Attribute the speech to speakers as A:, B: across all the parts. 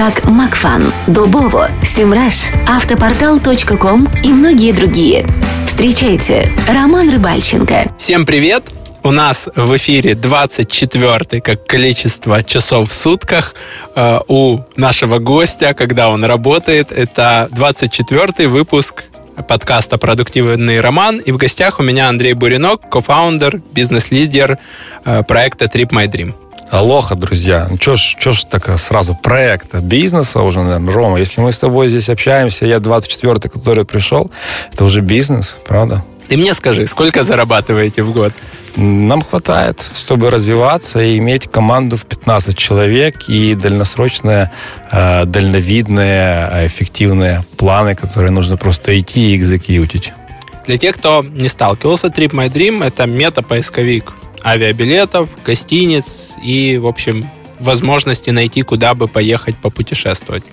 A: как Макфан, Дубово, Симраш, Автопортал.ком и многие другие. Встречайте, Роман Рыбальченко.
B: Всем привет! У нас в эфире 24 как количество часов в сутках э, у нашего гостя, когда он работает. Это 24 выпуск подкаста «Продуктивный роман». И в гостях у меня Андрей Буринок, кофаундер, бизнес-лидер э, проекта Trip My Dream.
C: Алоха, друзья. Ну, чё ж, чё ж так сразу проекта, бизнеса уже, наверное, Рома. Если мы с тобой здесь общаемся, я 24-й, который пришел, это уже бизнес, правда?
B: Ты мне скажи, сколько зарабатываете в год?
C: Нам хватает, чтобы развиваться и иметь команду в 15 человек и дальносрочные, э, дальновидные, э, эффективные планы, которые нужно просто идти и экзекьютить.
B: Для тех, кто не сталкивался, Trip My Dream – это мета-поисковик авиабилетов, гостиниц и, в общем, возможности найти, куда бы поехать попутешествовать.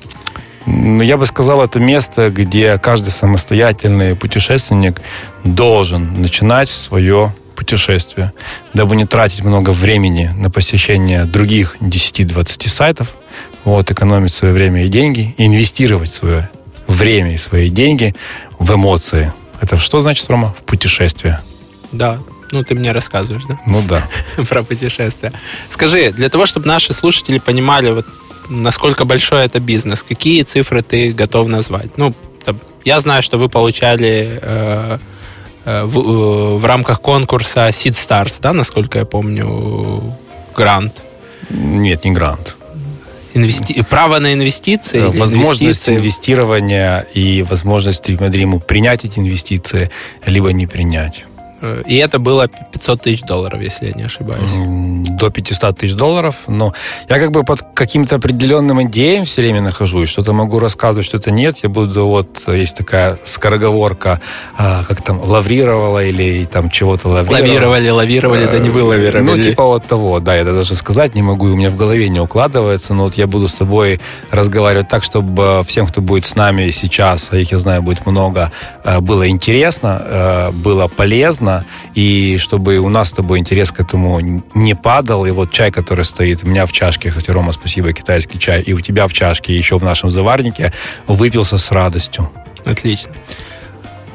C: Я бы сказал, это место, где каждый самостоятельный путешественник должен начинать свое путешествие, дабы не тратить много времени на посещение других 10-20 сайтов, вот, экономить свое время и деньги, и инвестировать свое время и свои деньги в эмоции. Это что значит, Рома? В путешествие.
B: Да, ну, ты мне рассказываешь, да?
C: Ну да.
B: Про путешествия. Скажи, для того, чтобы наши слушатели понимали, вот, насколько большой это бизнес, какие цифры ты готов назвать? Ну, там, я знаю, что вы получали э, э, в, э, в рамках конкурса Seed Stars, да, насколько я помню, грант.
C: Нет, не грант.
B: Инвести... Право на инвестиции?
C: Возможность инвестиции? инвестирования и возможность Dream принять эти инвестиции, либо не принять.
B: И это было 500 тысяч долларов, если я не ошибаюсь.
C: До 500 тысяч долларов. Но я как бы под каким-то определенным идеям все время нахожусь. Что-то могу рассказывать, что-то нет. Я буду вот, есть такая скороговорка, а, как там, лаврировала или там чего-то лаврировала.
B: Лавировали, лавировали, да не вылавировали.
C: Ну, типа вот того, да, я даже сказать не могу, у меня в голове не укладывается. Но вот я буду с тобой разговаривать так, чтобы всем, кто будет с нами сейчас, а их, я знаю, будет много, а, было интересно, было полезно, интересно, и чтобы у нас с тобой интерес к этому не падал. И вот чай, который стоит у меня в чашке, кстати, Рома, спасибо, китайский чай, и у тебя в чашке, еще в нашем заварнике, выпился с радостью.
B: Отлично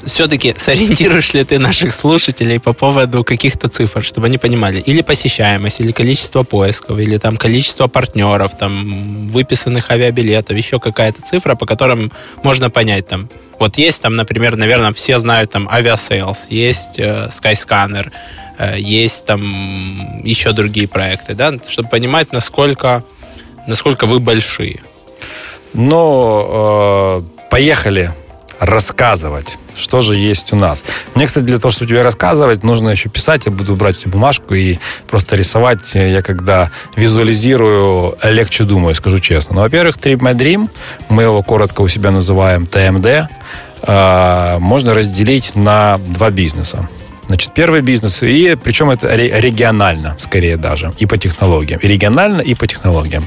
B: все-таки сориентируешь ли ты наших слушателей по поводу каких-то цифр, чтобы они понимали, или посещаемость, или количество поисков, или там количество партнеров, там выписанных авиабилетов, еще какая-то цифра, по которым можно понять там, вот есть там, например, наверное, все знают там Aviasales, есть э, Skyscanner, э, есть там еще другие проекты, да, чтобы понимать, насколько, насколько вы большие.
C: Но э, поехали рассказывать, что же есть у нас. Мне, кстати, для того, чтобы тебе рассказывать, нужно еще писать. Я буду брать бумажку и просто рисовать. Я когда визуализирую, легче думаю, скажу честно. Ну, во-первых, Trip My Dream, мы его коротко у себя называем ТМД, а, можно разделить на два бизнеса. Значит, первый бизнес, и причем это регионально, скорее даже, и по технологиям. И регионально, и по технологиям.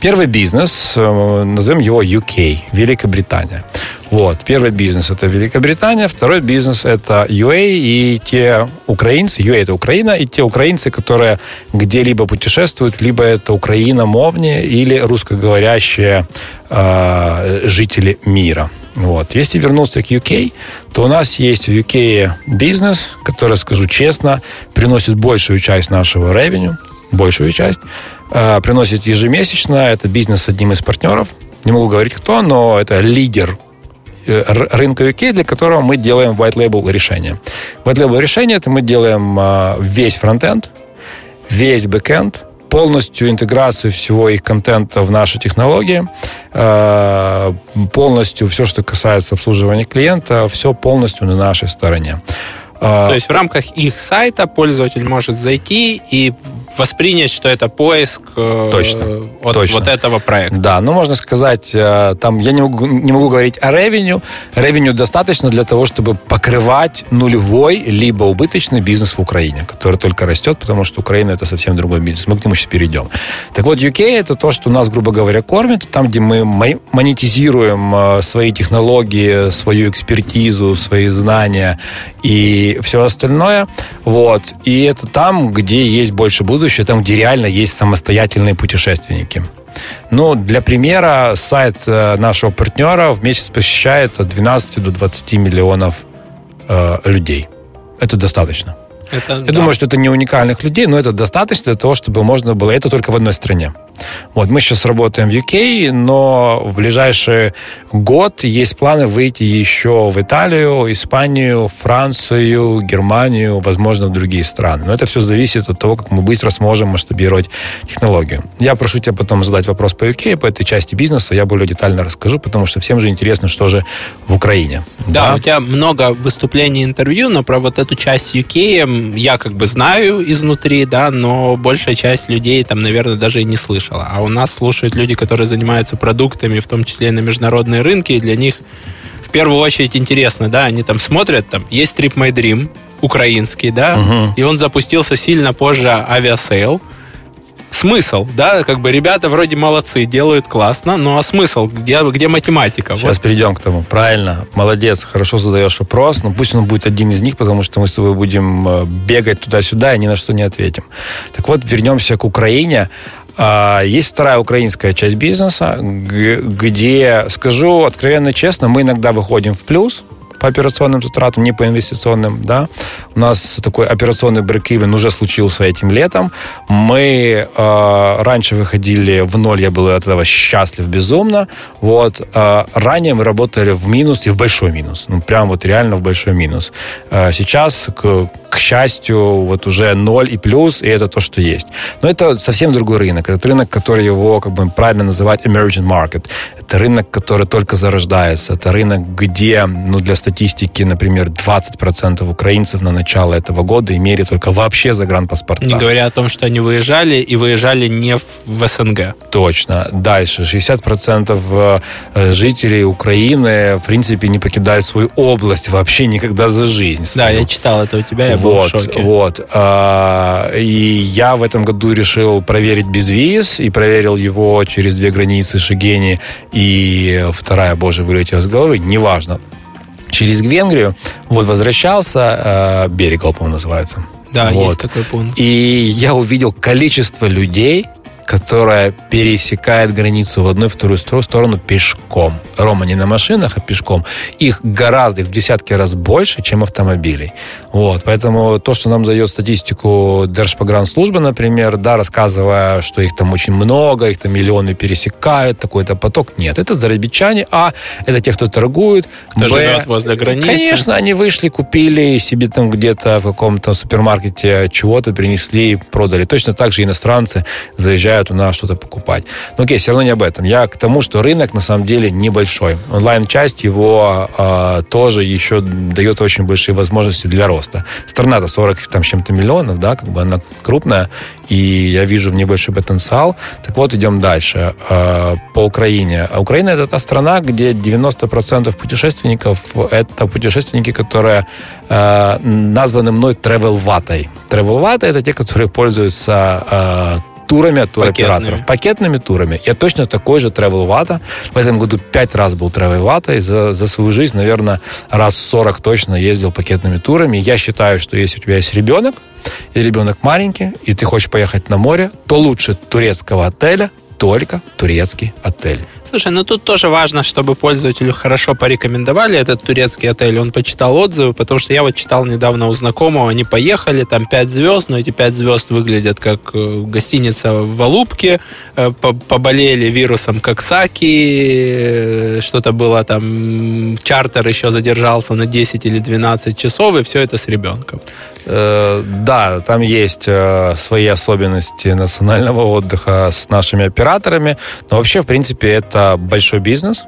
C: Первый бизнес, э, назовем его UK, Великобритания. Вот, первый бизнес это Великобритания, второй бизнес это UA и те украинцы, UA это Украина, и те украинцы, которые где-либо путешествуют, либо это Украина, Мовни, или русскоговорящие э, жители мира. Вот. Если вернуться к UK, то у нас есть в UK бизнес, который, скажу честно, приносит большую часть нашего revenue, большую часть, э, приносит ежемесячно. Это бизнес с одним из партнеров. Не могу говорить кто, но это лидер э, рынка UK, для которого мы делаем white label решение. White label решение это мы делаем э, весь фронтенд, весь бэкенд, полностью интеграцию всего их контента в наши технологии, э, полностью все, что касается обслуживания клиента, все полностью на нашей стороне.
B: То есть в рамках их сайта пользователь может зайти и воспринять, что это поиск
C: э, точно,
B: от
C: точно.
B: вот этого проекта.
C: Да, ну можно сказать, э, там я не могу, не могу говорить о ревеню. Ревеню достаточно для того, чтобы покрывать нулевой либо убыточный бизнес в Украине, который только растет, потому что Украина это совсем другой бизнес. Мы к нему сейчас перейдем. Так вот, UK это то, что нас, грубо говоря, кормит, там, где мы монетизируем э, свои технологии, свою экспертизу, свои знания и все остальное. Вот. И это там, где есть больше будущего там, где реально есть самостоятельные путешественники. Ну, для примера, сайт э, нашего партнера в месяц посещает от 12 до 20 миллионов э, людей. Это достаточно. Это, Я да. думаю, что это не уникальных людей, но это достаточно для того, чтобы можно было... Это только в одной стране. Вот, мы сейчас работаем в UK, но в ближайший год есть планы выйти еще в Италию, Испанию, Францию, Германию, возможно, в другие страны. Но это все зависит от того, как мы быстро сможем масштабировать технологию. Я прошу тебя потом задать вопрос по UK, по этой части бизнеса, я более детально расскажу, потому что всем же интересно, что же в Украине.
B: Да, да? у тебя много выступлений, интервью, но про вот эту часть UK я как бы знаю изнутри, да, но большая часть людей там, наверное, даже и не слышала слышала. А у нас слушают люди, которые занимаются продуктами, в том числе и на международные рынки, и для них в первую очередь интересно, да, они там смотрят, там есть Trip My Dream, украинский, да, угу. и он запустился сильно позже Aviasales. Смысл, да, как бы ребята вроде молодцы, делают классно, но а смысл, где, где математика?
C: Сейчас вот. перейдем к тому. Правильно, молодец, хорошо задаешь вопрос, но пусть он будет один из них, потому что мы с тобой будем э, бегать туда-сюда и ни на что не ответим. Так вот, вернемся к Украине. А, есть вторая украинская часть бизнеса, где, скажу откровенно честно, мы иногда выходим в плюс, по операционным затратам, не по инвестиционным, да. У нас такой операционный брейк уже случился этим летом. Мы э, раньше выходили в ноль, я был от этого счастлив безумно. Вот. Э, ранее мы работали в минус и в большой минус. Ну, прям вот реально в большой минус. Э, сейчас, к, к счастью, вот уже ноль и плюс, и это то, что есть. Но это совсем другой рынок. Это рынок, который его, как бы правильно называть, emerging market. Это рынок, который только зарождается. Это рынок, где, ну, для статистики статистики, например, 20% украинцев на начало этого года имели только вообще загранпаспорта.
B: Не говоря о том, что они выезжали, и выезжали не в СНГ.
C: Точно. Дальше. 60% э, жителей Украины, в принципе, не покидают свою область вообще никогда за жизнь.
B: Свою. Да, я читал это у тебя, я вот, был в шоке.
C: Вот. А, и я в этом году решил проверить без виз, и проверил его через две границы Шигени, и вторая, боже, вылетела с головы, неважно через Венгрию, вот возвращался, э, Берегал, по-моему, называется.
B: Да, вот. есть такой пункт.
C: И я увидел количество людей, которая пересекает границу в одну и вторую сторону пешком. Рома не на машинах, а пешком. Их гораздо, их в десятки раз больше, чем автомобилей. Вот, поэтому то, что нам дает статистику Держпогранслужбы, например, да, рассказывая, что их там очень много, их там миллионы пересекают, такой-то поток. Нет, это зарабичане, а это те, кто торгует.
B: Кто Б, живет возле границы.
C: Конечно, они вышли, купили себе там где-то в каком-то супермаркете чего-то, принесли, продали. Точно так же иностранцы заезжают заставляют у нас что-то покупать. Но окей, все равно не об этом. Я к тому, что рынок на самом деле небольшой. Онлайн-часть его э, тоже еще дает очень большие возможности для роста. Страна-то 40 там, с чем-то миллионов, да, как бы она крупная, и я вижу в ней большой потенциал. Так вот, идем дальше. Э, по Украине. А Украина это та страна, где 90% путешественников это путешественники, которые э, названы мной travel-ватой. Travel-вата это те, которые пользуются э, турами от туроператоров. Пакетными. Пакетными турами. Я точно такой же travel вата. В этом году пять раз был travel ватой. За, за свою жизнь, наверное, раз 40 точно ездил пакетными турами. Я считаю, что если у тебя есть ребенок, и ребенок маленький, и ты хочешь поехать на море, то лучше турецкого отеля только турецкий отель.
B: Слушай, ну тут тоже важно, чтобы пользователю хорошо порекомендовали этот турецкий отель. Он почитал отзывы, потому что я вот читал недавно у знакомого, они поехали, там 5 звезд, но эти 5 звезд выглядят как э, гостиница в Алубке, э, поболели вирусом как Саки, что-то было там, чартер еще задержался на 10 или 12 часов, и все это с ребенком.
C: Да, там есть свои особенности национального отдыха с нашими операторами, но вообще, в принципе, это большой бизнес.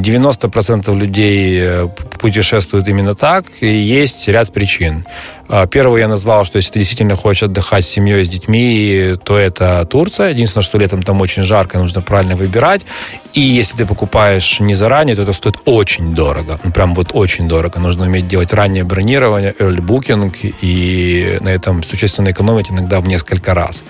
C: 90% людей э, путешествуют именно так, и есть ряд причин. А, первую я назвал, что если ты действительно хочешь отдыхать с семьей, с детьми, то это Турция. Единственное, что летом там очень жарко, нужно правильно выбирать. И если ты покупаешь не заранее, то это стоит очень дорого. Ну, прям вот очень дорого. Нужно уметь делать раннее бронирование, early booking, и на этом существенно экономить иногда в несколько раз.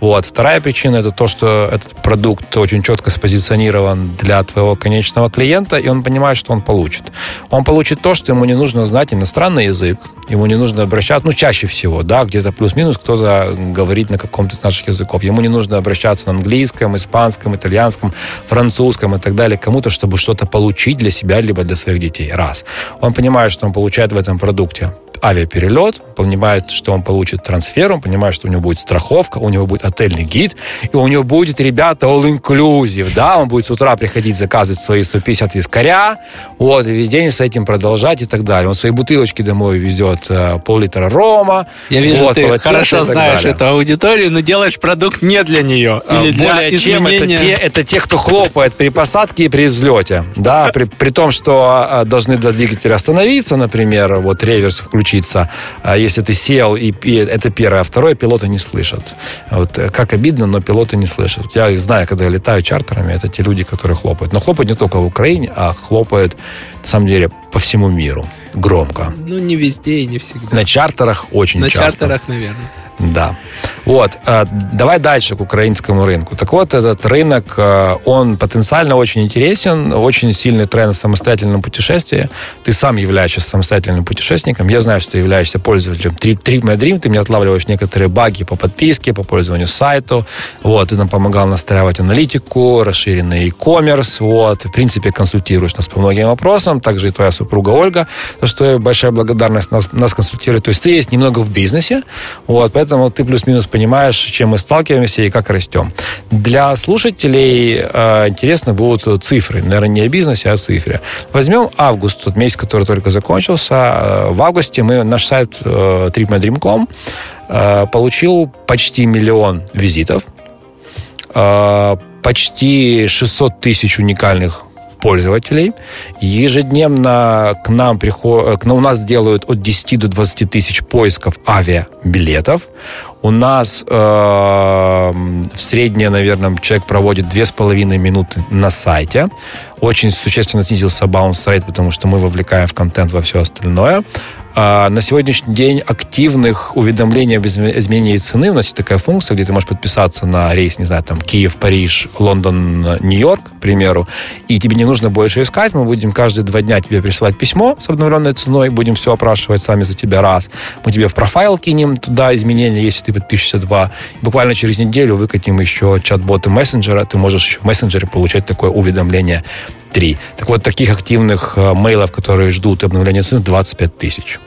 C: Вот. Вторая причина это то, что этот продукт очень четко спозиционирован для твоего конечного клиента, и он понимает, что он получит. Он получит то, что ему не нужно знать иностранный язык, ему не нужно обращаться, ну, чаще всего, да, где-то плюс-минус кто-то говорит на каком-то из наших языков. Ему не нужно обращаться на английском, испанском, итальянском, французском и так далее кому-то, чтобы что-то получить для себя, либо для своих детей. Раз. Он понимает, что он получает в этом продукте авиаперелет, понимает, что он получит трансфер, он понимает, что у него будет страховка, у него будет отельный гид, и у него будет, ребята, all-inclusive, да, он будет с утра приходить заказывать свои 150 вискаря, вот, и весь день с этим продолжать и так далее. Он свои бутылочки домой везет, э, пол-литра рома.
B: Я вижу, вот, ты хорошо знаешь далее. эту аудиторию, но делаешь продукт не для нее.
C: А, или для Более изменения... чем, это те, это те, кто хлопает при посадке и при взлете, да, при, при том, что э, должны два двигателя остановиться, например, вот реверс включить случится, а если ты сел, и, это первое. А второе, пилоты не слышат. Вот э, как обидно, но пилоты не слышат. Я знаю, когда я летаю чартерами, это те люди, которые хлопают. Но хлопают не только в Украине, а хлопают, на самом деле, по всему миру. Громко.
B: Ну, не везде и не всегда.
C: На чартерах очень
B: На
C: часто.
B: На чартерах, наверное.
C: Да. Вот, э, давай дальше к украинскому рынку. Так вот, этот рынок, э, он потенциально очень интересен, очень сильный тренд в самостоятельном путешествии. Ты сам являешься самостоятельным путешественником. Я знаю, что ты являешься пользователем Trip My Dream, ты мне отлавливаешь некоторые баги по подписке, по пользованию сайту. Вот, ты нам помогал настраивать аналитику, расширенный e-commerce. Вот, в принципе, консультируешь нас по многим вопросам. Также и твоя супруга Ольга, за что большая благодарность нас, нас консультирует. То есть ты есть немного в бизнесе, вот, поэтому ты плюс-минус понимаешь, чем мы сталкиваемся и как растем. Для слушателей э, интересны будут цифры. Наверное, не о бизнесе, а о цифре. Возьмем август, тот месяц, который только закончился. Э, в августе мы наш сайт э, tripmydream.com э, получил почти миллион визитов, э, почти 600 тысяч уникальных пользователей. Ежедневно к нам приходят, у нас делают от 10 до 20 тысяч поисков авиабилетов. У нас э, в среднее, наверное, человек проводит 2,5 минуты на сайте. Очень существенно снизился bounce rate, потому что мы вовлекаем в контент во все остальное. А на сегодняшний день активных уведомлений об изменении цены у нас есть такая функция, где ты можешь подписаться на рейс, не знаю, там Киев, Париж, Лондон, Нью-Йорк, к примеру, и тебе не нужно больше искать, мы будем каждые два дня тебе присылать письмо с обновленной ценой, будем все опрашивать сами за тебя раз. Мы тебе в профайл кинем туда изменения, если ты подпишешься два. Буквально через неделю выкатим еще чат-боты мессенджера, ты можешь еще в мессенджере получать такое уведомление 3. Так вот, таких активных мейлов, которые ждут обновления цены, 25 тысяч.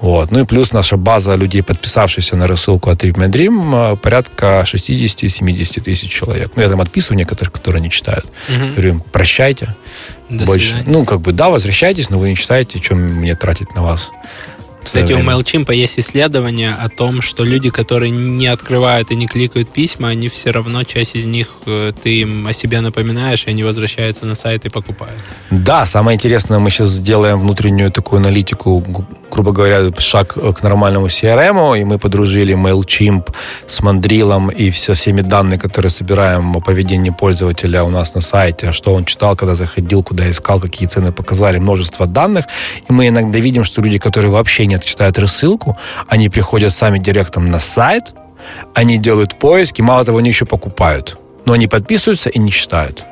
C: Вот. Ну и плюс наша база людей, подписавшихся на рассылку от Dream, э, порядка 60-70 тысяч человек. Ну, я там отписываю некоторых, которые не читают. Угу. Говорю им, прощайте. До больше. Свидания. Ну, как бы, да, возвращайтесь, но вы не читаете, чем мне тратить на вас.
B: Кстати, у MailChimp есть исследование о том, что люди, которые не открывают и не кликают письма, они все равно, часть из них, э, ты им о себе напоминаешь, и они возвращаются на сайт и покупают.
C: Да, самое интересное, мы сейчас сделаем внутреннюю такую аналитику, грубо говоря, шаг к нормальному CRM, и мы подружили MailChimp с Мандрилом и со всеми данными, которые собираем о поведении пользователя у нас на сайте, что он читал, когда заходил, куда искал, какие цены показали, множество данных. И мы иногда видим, что люди, которые вообще не читают рассылку, они приходят сами директом на сайт, они делают поиски, мало того, они еще покупают. Но они подписываются и не читают.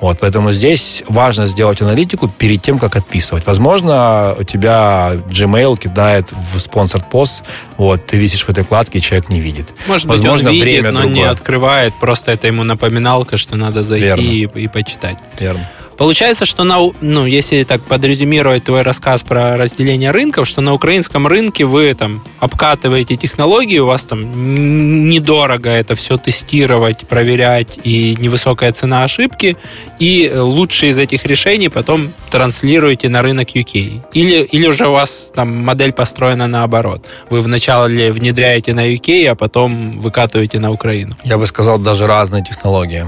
C: Вот, поэтому здесь важно сделать аналитику перед тем, как отписывать. Возможно, у тебя Gmail кидает в спонсор пост, вот, ты висишь в этой вкладке, и человек не видит.
B: Может
C: Возможно,
B: быть, он видит,
C: время
B: но
C: другое.
B: не открывает, просто это ему напоминалка, что надо зайти
C: Верно.
B: и, и почитать.
C: Верно.
B: Получается, что на, ну, если так подрезюмировать твой рассказ про разделение рынков, что на украинском рынке вы там обкатываете технологии, у вас там недорого это все тестировать, проверять и невысокая цена ошибки, и лучшие из этих решений потом транслируете на рынок UK. Или, или уже у вас там модель построена наоборот. Вы вначале внедряете на UK, а потом выкатываете на Украину.
C: Я бы сказал, даже разные технологии.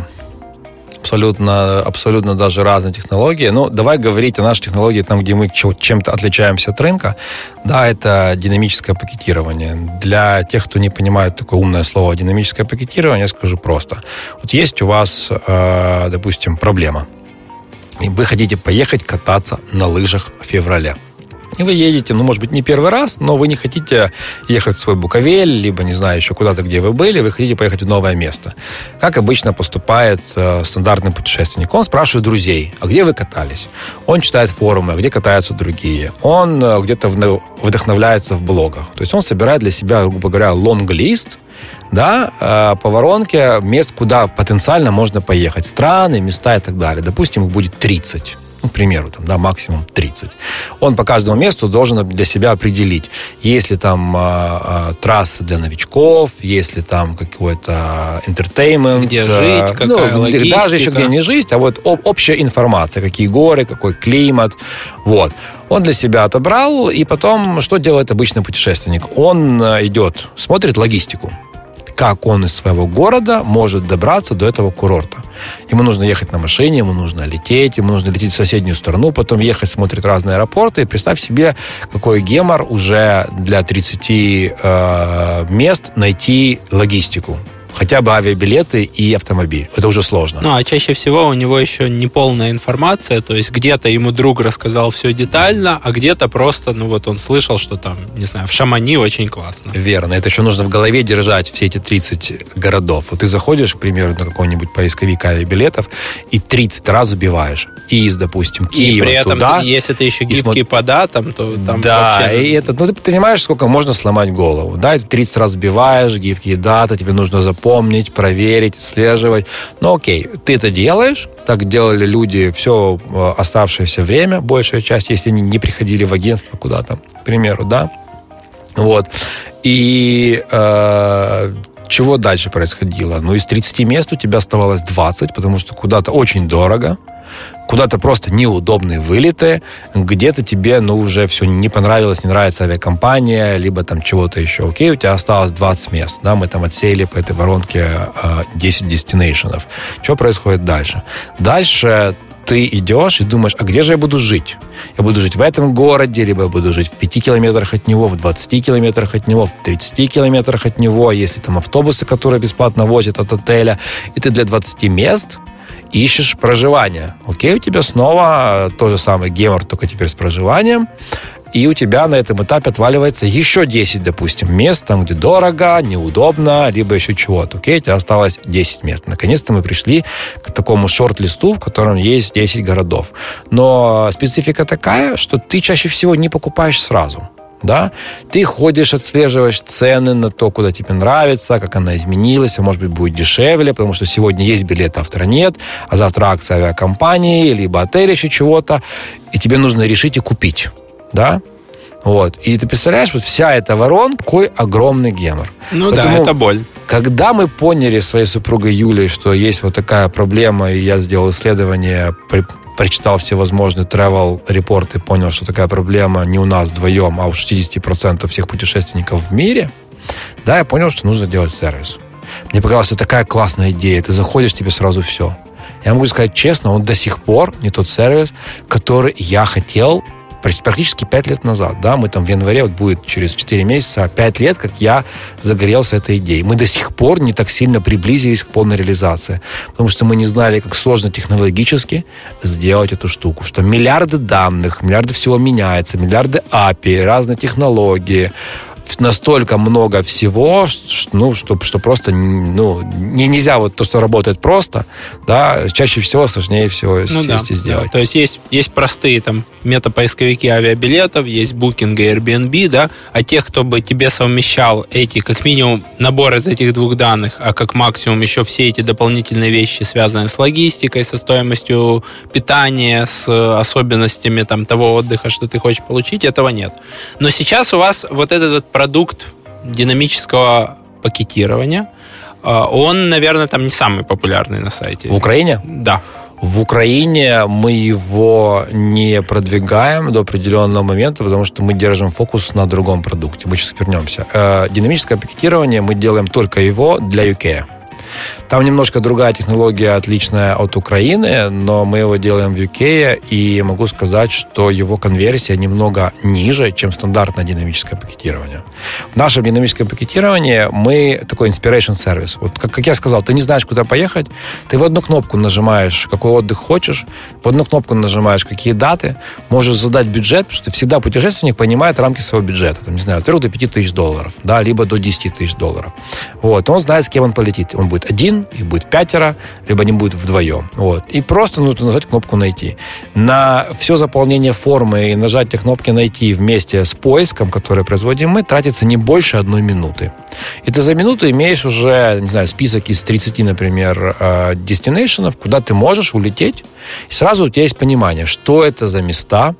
C: Абсолютно, абсолютно даже разные технологии. Ну, давай говорить о нашей технологии, там, где мы чем-то отличаемся от рынка. Да, это динамическое пакетирование. Для тех, кто не понимает такое умное слово динамическое пакетирование, я скажу просто. Вот есть у вас, э, допустим, проблема. И вы хотите поехать кататься на лыжах в феврале. И вы едете, ну, может быть, не первый раз, но вы не хотите ехать в свой Буковель, либо, не знаю, еще куда-то, где вы были, вы хотите поехать в новое место. Как обычно поступает э, стандартный путешественник? Он спрашивает друзей, а где вы катались? Он читает форумы, а где катаются другие. Он э, где-то вдохновляется в блогах. То есть он собирает для себя, грубо говоря, лонг-лист, да, э, по воронке мест, куда потенциально можно поехать. Страны, места и так далее. Допустим, их будет 30. Ну, к примеру, там, да, максимум 30. Он по каждому месту должен для себя определить, есть ли там э, э, трассы для новичков, есть ли там какой-то entertainment.
B: Где
C: э,
B: жить, какая
C: ну, Даже
B: логистика.
C: еще где не жить, а вот об- общая информация, какие горы, какой климат. Вот. Он для себя отобрал, и потом, что делает обычный путешественник? Он э, идет, смотрит логистику как он из своего города может добраться до этого курорта. Ему нужно ехать на машине, ему нужно лететь, ему нужно лететь в соседнюю страну, потом ехать, смотреть разные аэропорты. И представь себе, какой гемор уже для 30 э, мест найти логистику. Хотя бы авиабилеты и автомобиль. Это уже сложно.
B: Ну, а чаще всего у него еще не полная информация, то есть где-то ему друг рассказал все детально, а где-то просто, ну вот он слышал, что там, не знаю, в Шамани очень классно.
C: Верно. Это еще нужно в голове держать все эти 30 городов. Вот ты заходишь, к примеру, на какой-нибудь поисковик авиабилетов и 30 раз убиваешь. Из, допустим,
B: И
C: Киева
B: при этом,
C: туда.
B: если ты еще
C: и
B: гибкий
C: смо-
B: по датам, то там
C: да,
B: вообще...
C: и это, ну, ты понимаешь, сколько можно сломать голову. Да, и ты 30 раз сбиваешь, гибкие даты, тебе нужно запомнить, проверить, отслеживать. Ну, окей, ты это делаешь, так делали люди все э, оставшееся время, большая часть, если они не приходили в агентство куда-то, к примеру, да. Вот. И э, чего дальше происходило? Ну, из 30 мест у тебя оставалось 20, потому что куда-то очень дорого, куда-то просто неудобные вылеты, где-то тебе, ну, уже все не понравилось, не нравится авиакомпания, либо там чего-то еще. Окей, у тебя осталось 20 мест, да, мы там отсеяли по этой воронке э, 10 дестинейшенов. Что происходит дальше? Дальше ты идешь и думаешь, а где же я буду жить? Я буду жить в этом городе, либо я буду жить в 5 километрах от него, в 20 километрах от него, в 30 километрах от него, если там автобусы, которые бесплатно возят от отеля, и ты для 20 мест ищешь проживание. Окей, у тебя снова тот же самый гемор, только теперь с проживанием. И у тебя на этом этапе отваливается еще 10, допустим, мест, там, где дорого, неудобно, либо еще чего-то. Окей, у тебя осталось 10 мест. Наконец-то мы пришли к такому шорт-листу, в котором есть 10 городов. Но специфика такая, что ты чаще всего не покупаешь сразу да, ты ходишь, отслеживаешь цены на то, куда тебе нравится, как она изменилась, а может быть будет дешевле, потому что сегодня есть билет, завтра нет, а завтра акция авиакомпании, либо отель еще чего-то, и тебе нужно решить и купить, да, вот. И ты представляешь, вот вся эта воронка, какой огромный гемор.
B: Ну
C: Поэтому-
B: да, это боль.
C: Когда мы поняли своей супругой Юлей, что есть вот такая проблема, и я сделал исследование, прочитал все возможные travel репорты, понял, что такая проблема не у нас вдвоем, а у 60% всех путешественников в мире, да, я понял, что нужно делать сервис. Мне показалась такая классная идея. Ты заходишь, тебе сразу все. Я могу сказать честно, он до сих пор не тот сервис, который я хотел практически 5 лет назад, да, мы там в январе, вот будет через 4 месяца, 5 лет, как я загорелся этой идеей. Мы до сих пор не так сильно приблизились к полной реализации, потому что мы не знали, как сложно технологически сделать эту штуку, что миллиарды данных, миллиарды всего меняется, миллиарды API, разные технологии, настолько много всего, что, ну, что, что просто ну, не, нельзя вот то, что работает просто, да, чаще всего сложнее всего ну, сесть да, и сделать. Да.
B: То есть есть, есть простые там метапоисковики авиабилетов, есть Booking и Airbnb, да, а тех, кто бы тебе совмещал эти, как минимум, набор из этих двух данных, а как максимум еще все эти дополнительные вещи, связанные с логистикой, со стоимостью питания, с особенностями там того отдыха, что ты хочешь получить, этого нет. Но сейчас у вас вот этот вот продукт динамического пакетирования, а, он, наверное, там не самый популярный на сайте.
C: В Украине?
B: Да.
C: В Украине мы его не продвигаем до определенного момента, потому что мы держим фокус на другом продукте. Мы сейчас вернемся. Э, динамическое пакетирование мы делаем только его для UK. Там немножко другая технология, отличная от Украины, но мы его делаем в UK, и могу сказать, что его конверсия немного ниже, чем стандартное динамическое пакетирование. В нашем динамическом пакетировании мы такой inspiration сервис. Вот как, как я сказал, ты не знаешь, куда поехать, ты в одну кнопку нажимаешь, какой отдых хочешь, в одну кнопку нажимаешь, какие даты, можешь задать бюджет, потому что всегда путешественник понимает рамки своего бюджета. Там, не знаю, от 3 до 5 тысяч долларов, да, либо до 10 тысяч долларов. Вот. Он знает, с кем он полетит. Он будет один, их будет пятеро, либо они будут вдвоем. Вот. И просто нужно нажать кнопку «Найти». На все заполнение формы и нажатие кнопки «Найти» вместе с поиском, который производим мы, тратится не больше одной минуты. И ты за минуту имеешь уже, не знаю, список из 30, например, destination ов, куда ты можешь улететь, и сразу у тебя есть понимание, что это за места,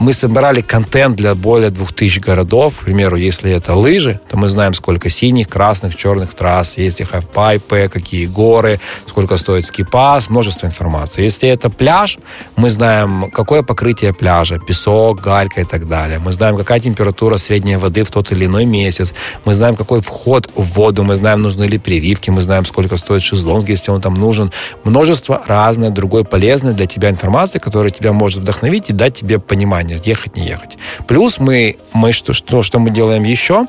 C: мы собирали контент для более 2000 городов. К примеру, если это лыжи, то мы знаем, сколько синих, красных, черных трасс, есть ли хафпайпы, какие горы, сколько стоит скипас, множество информации. Если это пляж, мы знаем, какое покрытие пляжа, песок, галька и так далее. Мы знаем, какая температура средней воды в тот или иной месяц. Мы знаем, какой вход в воду, мы знаем, нужны ли прививки, мы знаем, сколько стоит шезлонг, если он там нужен. Множество разной другой полезной для тебя информации, которая тебя может вдохновить и дать тебе понимание ехать, не ехать. Плюс мы, мы что, что, что мы делаем еще?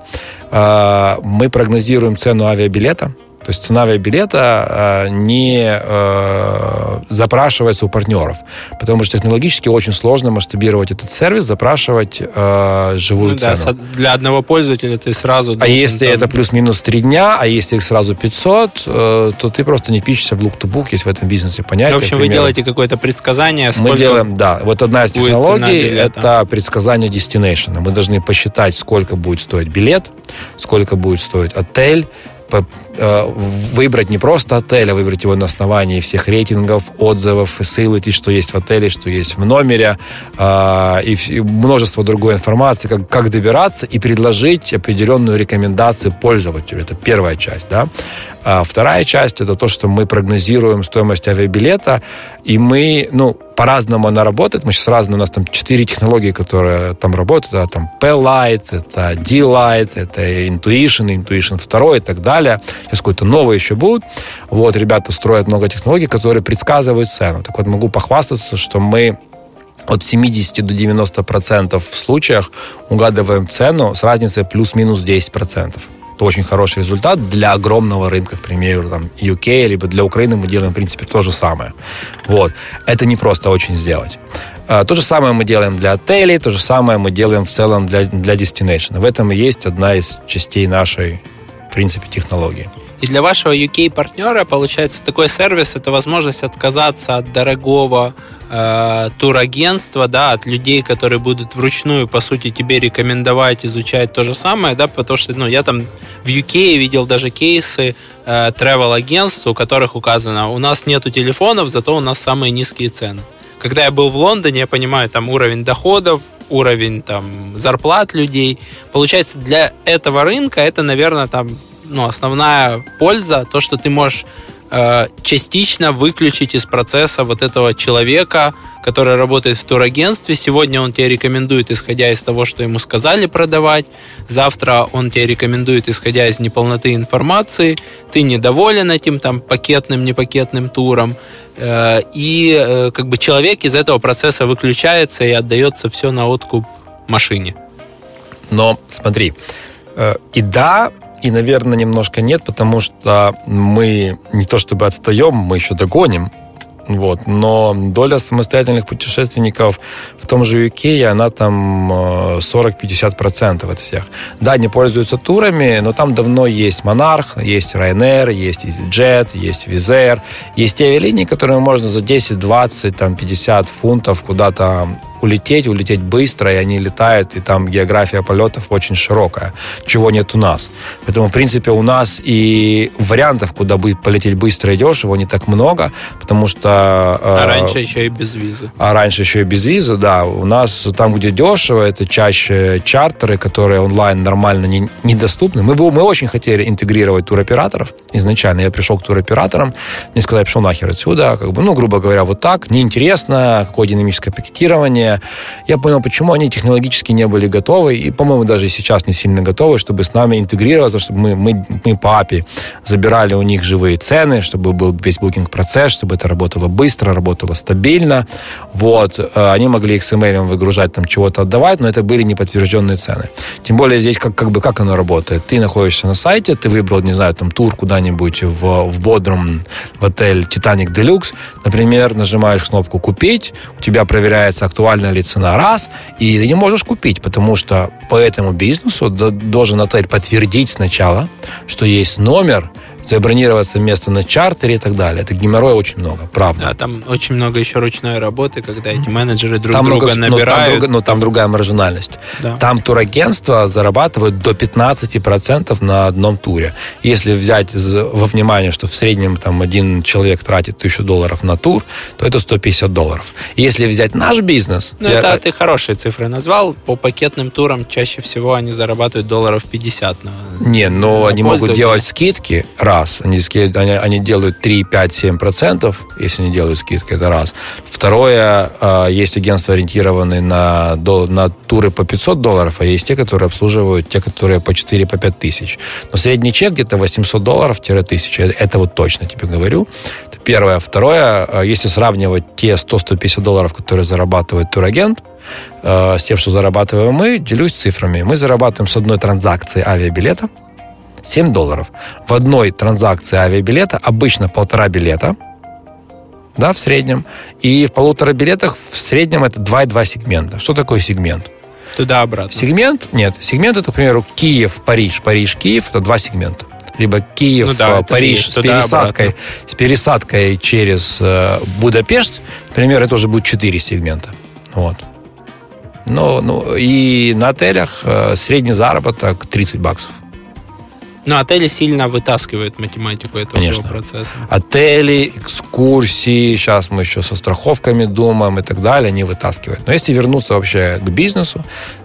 C: А, мы прогнозируем цену авиабилета то есть цена авиабилета э, не э, запрашивается у партнеров, потому что технологически очень сложно масштабировать этот сервис, запрашивать э, живую ну, цену. Да,
B: для одного пользователя ты сразу...
C: А если там... это плюс-минус 3 дня, а если их сразу 500, то ты просто не впишешься в look-to-book, есть в этом бизнесе понятие.
B: В общем, вы делаете какое-то предсказание,
C: Мы делаем, да. Вот одна из технологий – это предсказание destination. Мы должны посчитать, сколько будет стоить билет, сколько будет стоить отель, выбрать не просто отель, а выбрать его на основании всех рейтингов, отзывов, facility, что есть в отеле, что есть в номере, э, и множество другой информации, как, как добираться и предложить определенную рекомендацию пользователю. Это первая часть, да. А вторая часть – это то, что мы прогнозируем стоимость авиабилета, и мы, ну, по-разному она работает. Мы сейчас разные, у нас там четыре технологии, которые там работают. Это там P-Lite, это D-Lite, это Intuition, Intuition 2 и так далее. Сейчас какой-то новый еще будут. Вот, ребята строят много технологий, которые предсказывают цену. Так вот, могу похвастаться, что мы от 70 до 90 процентов в случаях угадываем цену с разницей плюс-минус 10 процентов это очень хороший результат для огромного рынка, к примеру, там, UK, либо для Украины мы делаем, в принципе, то же самое. Вот. Это не просто очень сделать. А, то же самое мы делаем для отелей, то же самое мы делаем в целом для, для destination. В этом и есть одна из частей нашей, в принципе, технологии.
B: И для вашего UK-партнера, получается, такой сервис – это возможность отказаться от дорогого э, турагентства, да, от людей, которые будут вручную, по сути, тебе рекомендовать изучать то же самое, да, потому что, ну, я там в UK видел даже кейсы э, travel агентств, у которых указано, у нас нету телефонов, зато у нас самые низкие цены. Когда я был в Лондоне, я понимаю, там уровень доходов, уровень там зарплат людей. Получается, для этого рынка это, наверное, там ну, основная польза, то, что ты можешь частично выключить из процесса вот этого человека, который работает в турагентстве. Сегодня он тебе рекомендует, исходя из того, что ему сказали продавать. Завтра он тебе рекомендует, исходя из неполноты информации. Ты недоволен этим там пакетным, непакетным туром. Э, и э, как бы человек из этого процесса выключается и отдается все на откуп машине.
C: Но смотри, э, и да, и, наверное, немножко нет, потому что мы не то чтобы отстаем, мы еще догоним. Вот. Но доля самостоятельных путешественников в том же UK, она там 40-50% от всех. Да, они пользуются турами, но там давно есть Монарх, есть Ryanair, есть EasyJet, есть Air. Есть те авиалинии, которые можно за 10, 20, там, 50 фунтов куда-то улететь, улететь быстро, и они летают, и там география полетов очень широкая, чего нет у нас. Поэтому, в принципе, у нас и вариантов, куда будет полететь быстро и дешево, не так много, потому что...
B: А э, раньше еще и без визы.
C: А раньше еще и без визы, да. У нас там, где дешево, это чаще чартеры, которые онлайн нормально не, недоступны. Мы, мы очень хотели интегрировать туроператоров изначально. Я пришел к туроператорам, мне сказали, пошел нахер отсюда, как бы, ну, грубо говоря, вот так, неинтересно, какое динамическое пакетирование, я понял, почему они технологически не были готовы, и, по-моему, даже сейчас не сильно готовы, чтобы с нами интегрироваться, чтобы мы, мы, мы по API забирали у них живые цены, чтобы был весь букинг-процесс, чтобы это работало быстро, работало стабильно. Вот. Э, они могли XML выгружать, там чего-то отдавать, но это были неподтвержденные цены. Тем более здесь как, как бы как оно работает. Ты находишься на сайте, ты выбрал, не знаю, там тур куда-нибудь в, в Бодрум, в отель Титаник Делюкс, например, нажимаешь кнопку «Купить», у тебя проверяется актуально актуальна ли цена, раз, и ты не можешь купить, потому что по этому бизнесу должен отель подтвердить сначала, что есть номер, забронироваться место на чартере и так далее. Это геморроя очень много, правда.
B: Да, там очень много еще ручной работы, когда эти менеджеры друг там друга много, набирают.
C: Но там, но там другая маржинальность. Да. Там турагентства зарабатывают до 15% на одном туре. Если взять во внимание, что в среднем там один человек тратит тысячу долларов на тур, то это 150 долларов. Если взять наш бизнес...
B: Ну, я... это ты хорошие цифры назвал. По пакетным турам чаще всего они зарабатывают долларов 50 на
C: Не, но на они могут делать скидки раз. Они, они, они делают 3, 5, 7 процентов, если они делают скидки, это раз. Второе, а, есть агентства, ориентированные на, на туры по 500 долларов, а есть те, которые обслуживают те, которые по 4, по 5 тысяч. Но средний чек где-то 800 долларов-1000. Это вот точно тебе говорю. Это первое. Второе, а, если сравнивать те 100-150 долларов, которые зарабатывает турагент, а, с тем, что зарабатываем мы, делюсь цифрами. Мы зарабатываем с одной транзакции авиабилета – 7 долларов. В одной транзакции авиабилета обычно полтора билета, да, в среднем. И в полутора билетах в среднем это 2,2 сегмента. Что такое сегмент?
B: Туда-обратно.
C: Сегмент? Нет. Сегмент это, к примеру, Киев, Париж, Париж, Киев. Это два сегмента. Либо Киев, ну, да, Париж с пересадкой, с пересадкой через э, Будапешт. Например, это уже будет 4 сегмента. Вот. Ну, ну, и на отелях э, средний заработок 30 баксов.
B: Но отели сильно вытаскивают математику этого Конечно. всего процесса.
C: Отели, экскурсии, сейчас мы еще со страховками думаем и так далее, они вытаскивают. Но если вернуться вообще к бизнесу,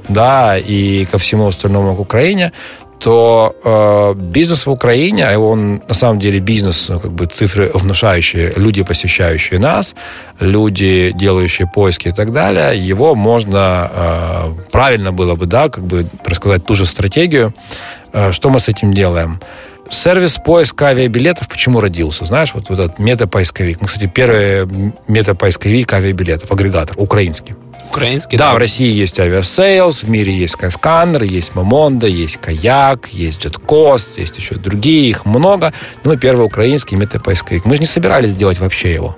C: да, и ко всему остальному к Украине, то э, бизнес в Украине, а он на самом деле бизнес, ну, как бы цифры внушающие, люди, посещающие нас, люди, делающие поиски и так далее, его можно э, правильно было бы, да, как бы рассказать ту же стратегию, э, что мы с этим делаем. Сервис поиска авиабилетов почему родился? Знаешь, вот, вот этот метапоисковик. Мы, кстати, первый метапоисковик авиабилетов, агрегатор, украинский.
B: Украинский,
C: да? Да, в России есть Aviasales, в мире есть Skyscanner, есть Momondo, есть Kayak, есть JetCost, есть еще другие, их много. Но мы первый украинский метапоисковик. Мы же не собирались делать вообще его.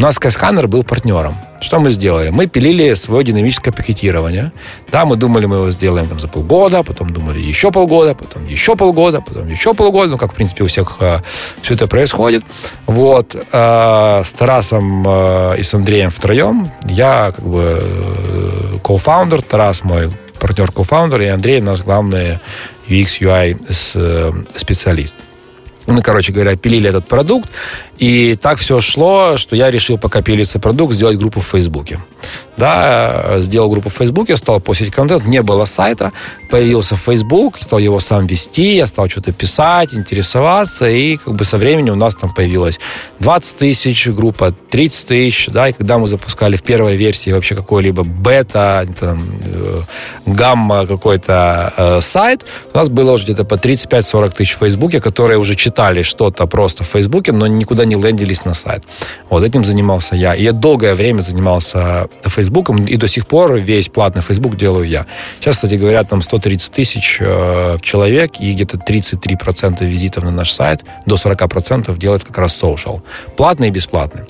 C: У нас Skyscanner был партнером. Что мы сделали? Мы пилили свое динамическое пакетирование. Да, мы думали, мы его сделаем там за полгода, потом думали еще полгода, потом еще полгода, потом еще полгода. Ну, как, в принципе, у всех э, все это происходит. Вот. Э, с Тарасом э, и с Андреем втроем я как бы э, кофаундер, Тарас мой партнер кофаундер, и Андрей наш главный UX, UI э, специалист. Мы, короче говоря, пилили этот продукт, и так все шло, что я решил, пока пилится продукт, сделать группу в Фейсбуке да, сделал группу в Фейсбуке, стал постить контент, не было сайта, появился Facebook, стал его сам вести, я стал что-то писать, интересоваться, и как бы со временем у нас там появилось 20 тысяч, группа 30 тысяч, да, и когда мы запускали в первой версии вообще какой-либо бета, там, э, гамма какой-то э, сайт, у нас было уже где-то по 35-40 тысяч в Фейсбуке, которые уже читали что-то просто в Фейсбуке, но никуда не лендились на сайт. Вот этим занимался я. И я долгое время занимался Фейсбуком, и до сих пор весь платный Фейсбук делаю я. Сейчас, кстати говоря, там 130 тысяч э, человек, и где-то 33% визитов на наш сайт, до 40% делает как раз social. Платный и бесплатный.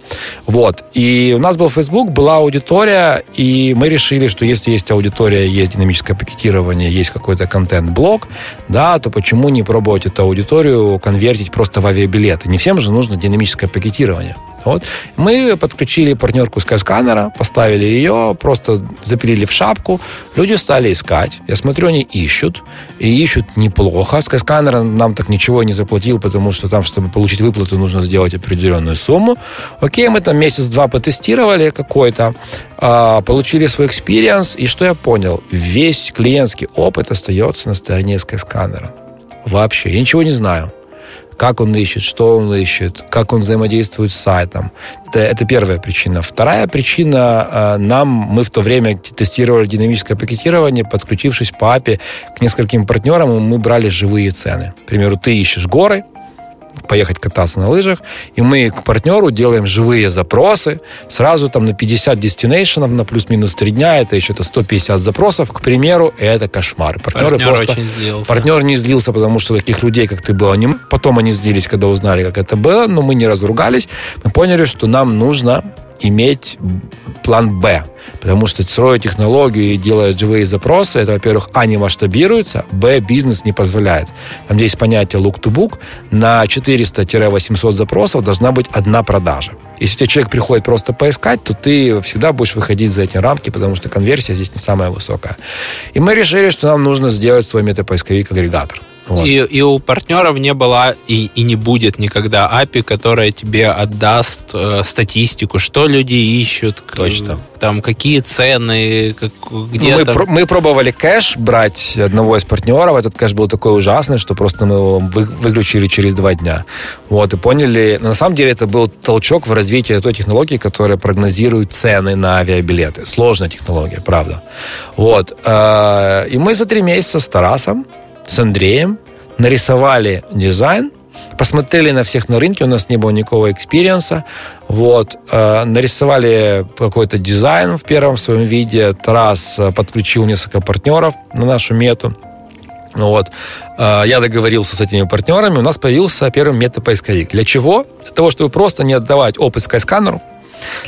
C: Вот. И у нас был Facebook, была аудитория, и мы решили, что если есть аудитория, есть динамическое пакетирование, есть какой-то контент-блок, да, то почему не пробовать эту аудиторию конвертить просто в авиабилеты? Не всем же нужно динамическое пакетирование. Вот. Мы подключили партнерку Skyscanner а, поставили ее, просто запилили в шапку. Люди стали искать. Я смотрю, они ищут. И ищут неплохо. Skyscanner нам так ничего не заплатил, потому что там, чтобы получить выплату, нужно сделать определенную сумму. Окей, мы там месяц-два потестировали какой-то, а, получили свой experience. И что я понял? Весь клиентский опыт остается на стороне Skyscanner а. Вообще. Я ничего не знаю как он ищет, что он ищет, как он взаимодействует с сайтом. Это, это первая причина. Вторая причина, э, нам, мы в то время тестировали динамическое пакетирование, подключившись по API к нескольким партнерам, мы брали живые цены. К примеру, ты ищешь горы, поехать кататься на лыжах, и мы к партнеру делаем живые запросы, сразу там на 50 дестинейшенов на плюс-минус 3 дня, это еще это 150 запросов, к примеру, это кошмар.
B: Партнеры партнер просто... очень злился.
C: Партнер не злился, потому что таких людей, как ты, было не... Потом они злились, когда узнали, как это было, но мы не разругались. Мы поняли, что нам нужно иметь план «Б». Потому что строить технологию и делать живые запросы, это, во-первых, А, не масштабируется, Б, бизнес не позволяет. Там есть понятие look-to-book. На 400-800 запросов должна быть одна продажа. Если у тебя человек приходит просто поискать, то ты всегда будешь выходить за эти рамки, потому что конверсия здесь не самая высокая. И мы решили, что нам нужно сделать свой метапоисковик-агрегатор.
B: Вот. И, и у партнеров не было и, и не будет никогда API, которая тебе отдаст э, статистику, что люди ищут,
C: Точно.
B: Там какие цены, как, где
C: мы, мы пробовали кэш брать одного из партнеров. Этот кэш был такой ужасный, что просто мы его вы, выключили через два дня. Вот, и поняли. Но на самом деле это был толчок в развитии той технологии, которая прогнозирует цены на авиабилеты. Сложная технология, правда. Вот. Э, и мы за три месяца с Тарасом с Андреем, нарисовали дизайн, посмотрели на всех на рынке, у нас не было никакого experience а, вот, э, нарисовали какой-то дизайн в первом своем виде, Тарас э, подключил несколько партнеров на нашу мету, вот. Э, я договорился с этими партнерами, у нас появился первый метапоисковик. Для чего? Для того, чтобы просто не отдавать опыт скайсканеру,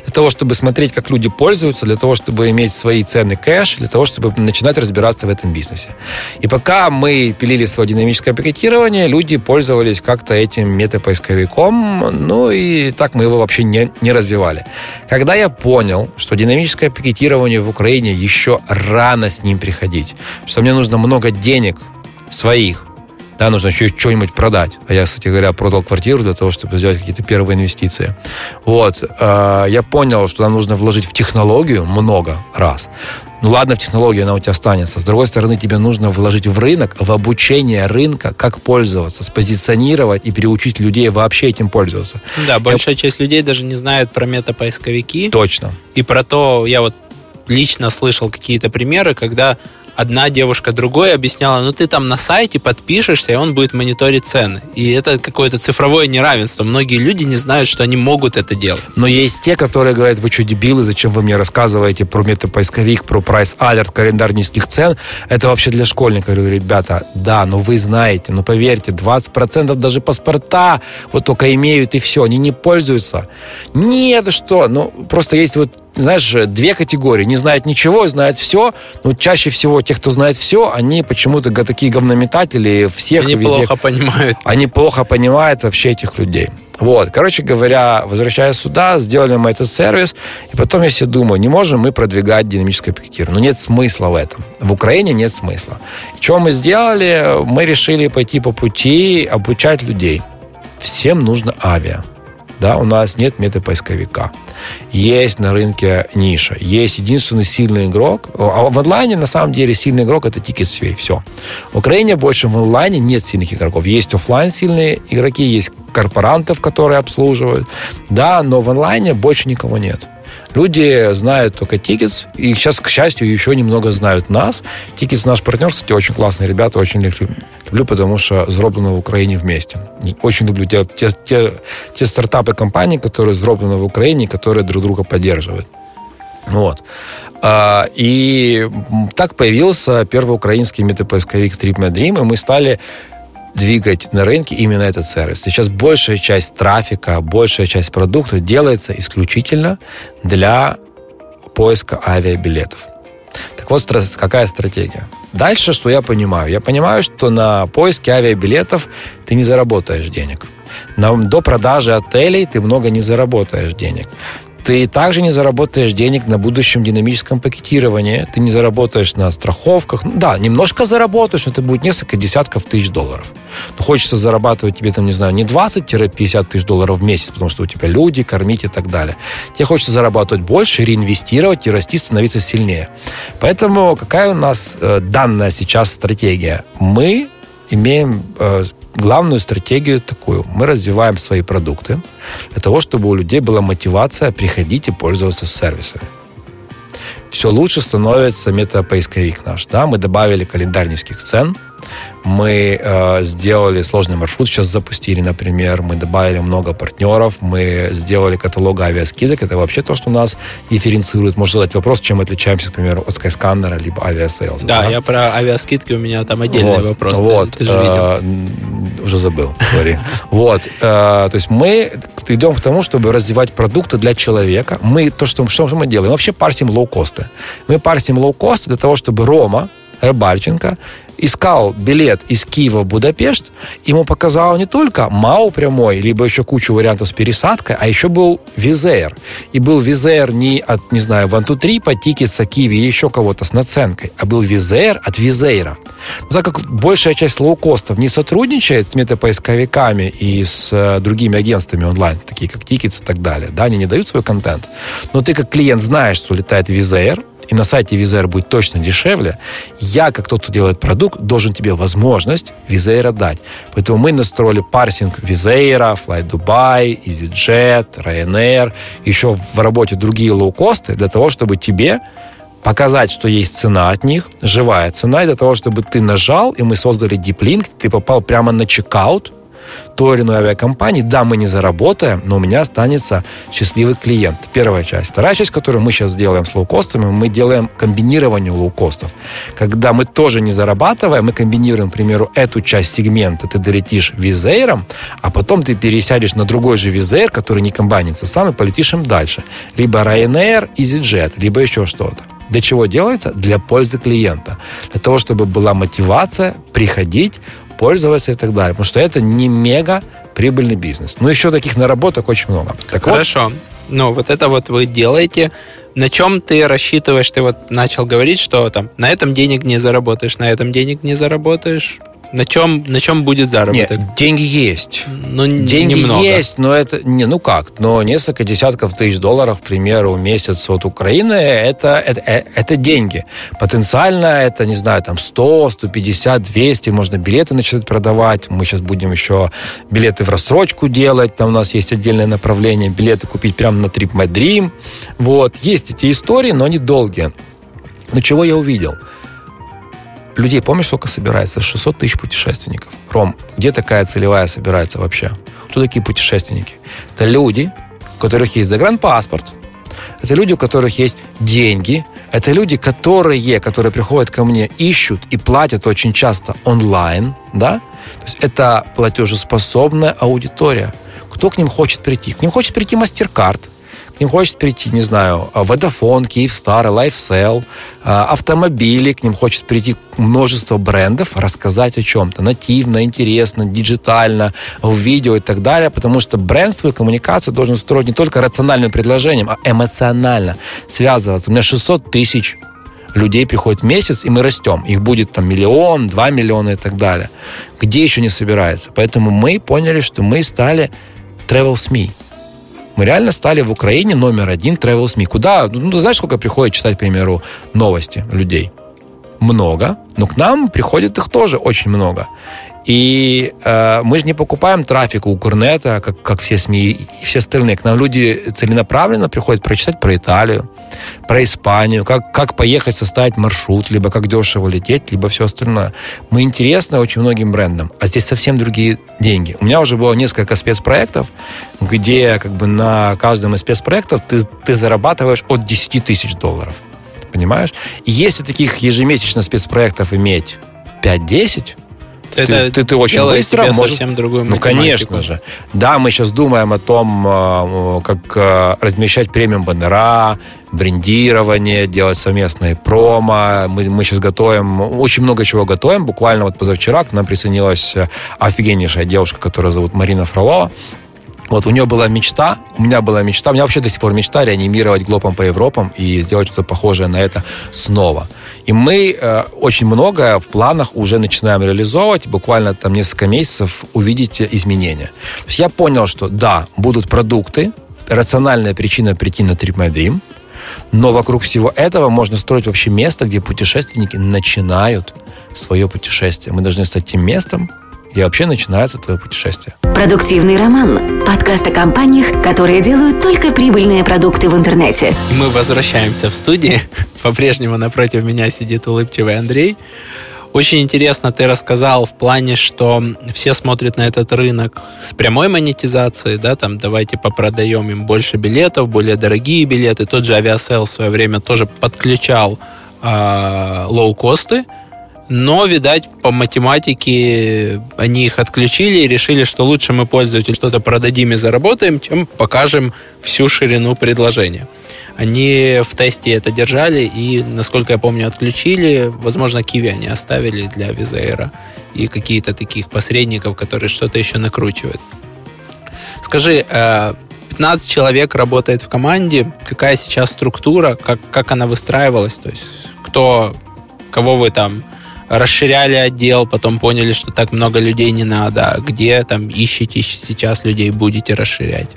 C: для того, чтобы смотреть, как люди пользуются, для того, чтобы иметь свои цены кэш, для того, чтобы начинать разбираться в этом бизнесе. И пока мы пилили свое динамическое пакетирование, люди пользовались как-то этим метапоисковиком, ну и так мы его вообще не, не развивали. Когда я понял, что динамическое пакетирование в Украине еще рано с ним приходить, что мне нужно много денег своих, да, нужно еще что-нибудь продать. А я, кстати говоря, продал квартиру для того, чтобы сделать какие-то первые инвестиции. Вот. Э, я понял, что нам нужно вложить в технологию много раз. Ну ладно, в технологию она у тебя останется. С другой стороны, тебе нужно вложить в рынок, в обучение рынка, как пользоваться, спозиционировать и переучить людей вообще этим пользоваться.
B: Да, большая я... часть людей даже не знает про метапоисковики.
C: Точно.
B: И про то, я вот лично слышал какие-то примеры, когда одна девушка другой объясняла, ну ты там на сайте подпишешься, и он будет мониторить цены. И это какое-то цифровое неравенство. Многие люди не знают, что они могут это делать.
C: Но есть те, которые говорят, вы что, дебилы, зачем вы мне рассказываете про метапоисковик, про прайс алерт, календарь низких цен? Это вообще для школьников. Я говорю, ребята, да, но вы знаете, но поверьте, 20% даже паспорта вот только имеют и все, они не пользуются. Нет, что, ну просто есть вот знаешь, две категории. Не знают ничего, знают все. Но чаще всего те, кто знает все, они почему-то такие говнометатели всех
B: Они
C: везде.
B: плохо понимают.
C: Они плохо понимают вообще этих людей. Вот, короче говоря, возвращаясь сюда, сделали мы этот сервис, и потом я себе думаю, не можем мы продвигать динамическое пикетирование. Ну, нет смысла в этом. В Украине нет смысла. Что мы сделали? Мы решили пойти по пути обучать людей. Всем нужно авиа да, у нас нет метапоисковика. Есть на рынке ниша. Есть единственный сильный игрок. А в онлайне, на самом деле, сильный игрок – это TicketSway. Все. В Украине больше в онлайне нет сильных игроков. Есть офлайн сильные игроки, есть корпорантов, которые обслуживают. Да, но в онлайне больше никого нет. Люди знают только Tickets, и сейчас, к счастью, еще немного знают нас. Tickets наш партнер, кстати, очень классные ребята, очень их люблю, потому что зроблено в Украине вместе. Очень люблю те, те, те, те стартапы компании, которые зроблены в Украине, которые друг друга поддерживают. Вот. А, и так появился первый украинский метапоисковик StripMyDream, и мы стали двигать на рынке именно этот сервис. Сейчас большая часть трафика, большая часть продуктов делается исключительно для поиска авиабилетов. Так вот, какая стратегия? Дальше, что я понимаю? Я понимаю, что на поиске авиабилетов ты не заработаешь денег. На, до продажи отелей ты много не заработаешь денег ты также не заработаешь денег на будущем динамическом пакетировании, ты не заработаешь на страховках. Ну, да, немножко заработаешь, но это будет несколько десятков тысяч долларов. Но хочется зарабатывать тебе, там, не знаю, не 20-50 тысяч долларов в месяц, потому что у тебя люди, кормить и так далее. Тебе хочется зарабатывать больше, реинвестировать и расти, становиться сильнее. Поэтому какая у нас э, данная сейчас стратегия? Мы имеем э, главную стратегию такую. Мы развиваем свои продукты для того, чтобы у людей была мотивация приходить и пользоваться сервисами. Все лучше становится метапоисковик наш. Да? Мы добавили календарь низких цен – мы э, сделали сложный маршрут, сейчас запустили, например. Мы добавили много партнеров, мы сделали каталог авиаскидок. Это вообще то, что нас дифференцирует. Можно задать вопрос, чем мы отличаемся, к примеру, от Skyscanner либо Aviasales.
B: Да, да, я про авиаскидки, у меня там отдельный
C: вот,
B: вопрос.
C: Вот, ты, ты же видел. Э, уже забыл, говори. Вот, э, то есть мы идем к тому, чтобы развивать продукты для человека. Мы, то, что, что мы делаем, мы вообще парсим лоу-косты. Мы парсим лоу-косты для того, чтобы Рома, Рыбальченко искал билет из Киева в Будапешт, ему показал не только МАУ прямой, либо еще кучу вариантов с пересадкой, а еще был Wizz Air. И был Wizz Air не от, не знаю, OneTwoTrip а, Tickets а, Kiwi или еще кого-то с наценкой, а был Wizz Air от Wizz Air а. Но так как большая часть лоукостов не сотрудничает с метапоисковиками и с э, другими агентствами онлайн, такие как Tickets и так далее, да, они не дают свой контент, но ты как клиент знаешь, что летает Wizz Air, и на сайте Wizz Air будет точно дешевле, я, как тот, кто делает продукт, должен тебе возможность Wizz Air а дать. Поэтому мы настроили парсинг Wizz Air а, Fly Dubai, EasyJet, Ryanair, еще в работе другие лоукосты для того, чтобы тебе показать, что есть цена от них, живая цена, для того, чтобы ты нажал, и мы создали диплинк, ты попал прямо на чекаут, той или иной авиакомпании, да, мы не заработаем, но у меня останется счастливый клиент. Первая часть. Вторая часть, которую мы сейчас делаем с лоукостами, мы делаем комбинирование лоукостов. Когда мы тоже не зарабатываем, мы комбинируем, к примеру, эту часть сегмента. Ты долетишь визейром, а потом ты пересядешь на другой же визейр, который не комбайнится сам, и полетишь им дальше. Либо Ryanair, EasyJet, либо еще что-то. Для чего делается? Для пользы клиента. Для того, чтобы была мотивация приходить, пользоваться и так далее. Потому что это не мега прибыльный бизнес. Но еще таких наработок очень много.
B: Так Хорошо. Вот, ну, вот это вот вы делаете. На чем ты рассчитываешь? Ты вот начал говорить, что там на этом денег не заработаешь, на этом денег не заработаешь. На чем, на чем будет заработок?
C: Нет, деньги есть.
B: Ну, деньги
C: немного. есть, но это... Не, ну как? Но несколько десятков тысяч долларов, к примеру, в месяц от Украины, это, это, э, это деньги. Потенциально это, не знаю, там 100, 150, 200, можно билеты начать продавать. Мы сейчас будем еще билеты в рассрочку делать. Там у нас есть отдельное направление. Билеты купить прямо на Trip My Dream. Вот. Есть эти истории, но они долгие. Но чего я увидел? Людей, помнишь, сколько собирается? 600 тысяч путешественников. Ром, где такая целевая собирается вообще? Кто такие путешественники? Это люди, у которых есть загранпаспорт, это люди, у которых есть деньги, это люди, которые, которые приходят ко мне, ищут и платят очень часто онлайн, да? То есть это платежеспособная аудитория. Кто к ним хочет прийти? К ним хочет прийти MasterCard, к ним хочет прийти, не знаю, Vodafone, Kyivstar, LifeSell, автомобили, к ним хочет прийти множество брендов, рассказать о чем-то нативно, интересно, диджитально, в видео и так далее, потому что бренд свою коммуникацию должен строить не только рациональным предложением, а эмоционально связываться. У меня 600 тысяч людей приходит в месяц, и мы растем. Их будет там миллион, два миллиона и так далее. Где еще не собирается? Поэтому мы поняли, что мы стали travel SME мы реально стали в Украине номер один travel СМИ. Куда, ну, знаешь, сколько приходит читать, к примеру, новости людей? много, но к нам приходит их тоже очень много. И э, мы же не покупаем трафик у Курнета, как, как все СМИ и все остальные. К нам люди целенаправленно приходят прочитать про Италию, про Испанию, как, как поехать составить маршрут, либо как дешево лететь, либо все остальное. Мы интересны очень многим брендам, а здесь совсем другие деньги. У меня уже было несколько спецпроектов, где как бы на каждом из спецпроектов ты, ты зарабатываешь от 10 тысяч долларов. Понимаешь? И если таких ежемесячно спецпроектов иметь 5-10,
B: Ты,
C: ты, ты, ты очень быстро можешь...
B: совсем другую
C: Ну, конечно же. Да, мы сейчас думаем о том, э, как э, размещать премиум баннера, брендирование, делать совместные промо. Мы, мы сейчас готовим, очень много чего готовим. Буквально вот позавчера к нам присоединилась э, офигеннейшая девушка, которая зовут Марина Фролова. Вот у нее была мечта, у меня была мечта, у меня вообще до сих пор мечта реанимировать глопом по Европам и сделать что-то похожее на это снова. И мы э, очень многое в планах уже начинаем реализовывать. Буквально там несколько месяцев увидите изменения. То есть я понял, что да, будут продукты, рациональная причина прийти на Trip My Dream, но вокруг всего этого можно строить вообще место, где путешественники начинают свое путешествие. Мы должны стать тем местом, где вообще начинается твое путешествие.
A: Продуктивный роман. Подкаст о компаниях, которые делают только прибыльные продукты в интернете.
B: И мы возвращаемся в студии. По-прежнему напротив меня сидит улыбчивый Андрей. Очень интересно ты рассказал в плане, что все смотрят на этот рынок с прямой монетизацией, да, там давайте попродаем им больше билетов, более дорогие билеты. Тот же Aviasales в свое время тоже подключал э, лоукосты, но, видать, по математике они их отключили и решили, что лучше мы пользователю что-то продадим и заработаем, чем покажем всю ширину предложения. Они в тесте это держали и, насколько я помню, отключили. Возможно, Киви они оставили для Визаэра и какие-то таких посредников, которые что-то еще накручивают. Скажи, э, 15 человек работает в команде. Какая сейчас структура? Как, как она выстраивалась? То есть кто, кого вы там расширяли отдел, потом поняли, что так много людей не надо. А Где там ищете сейчас людей, будете расширять?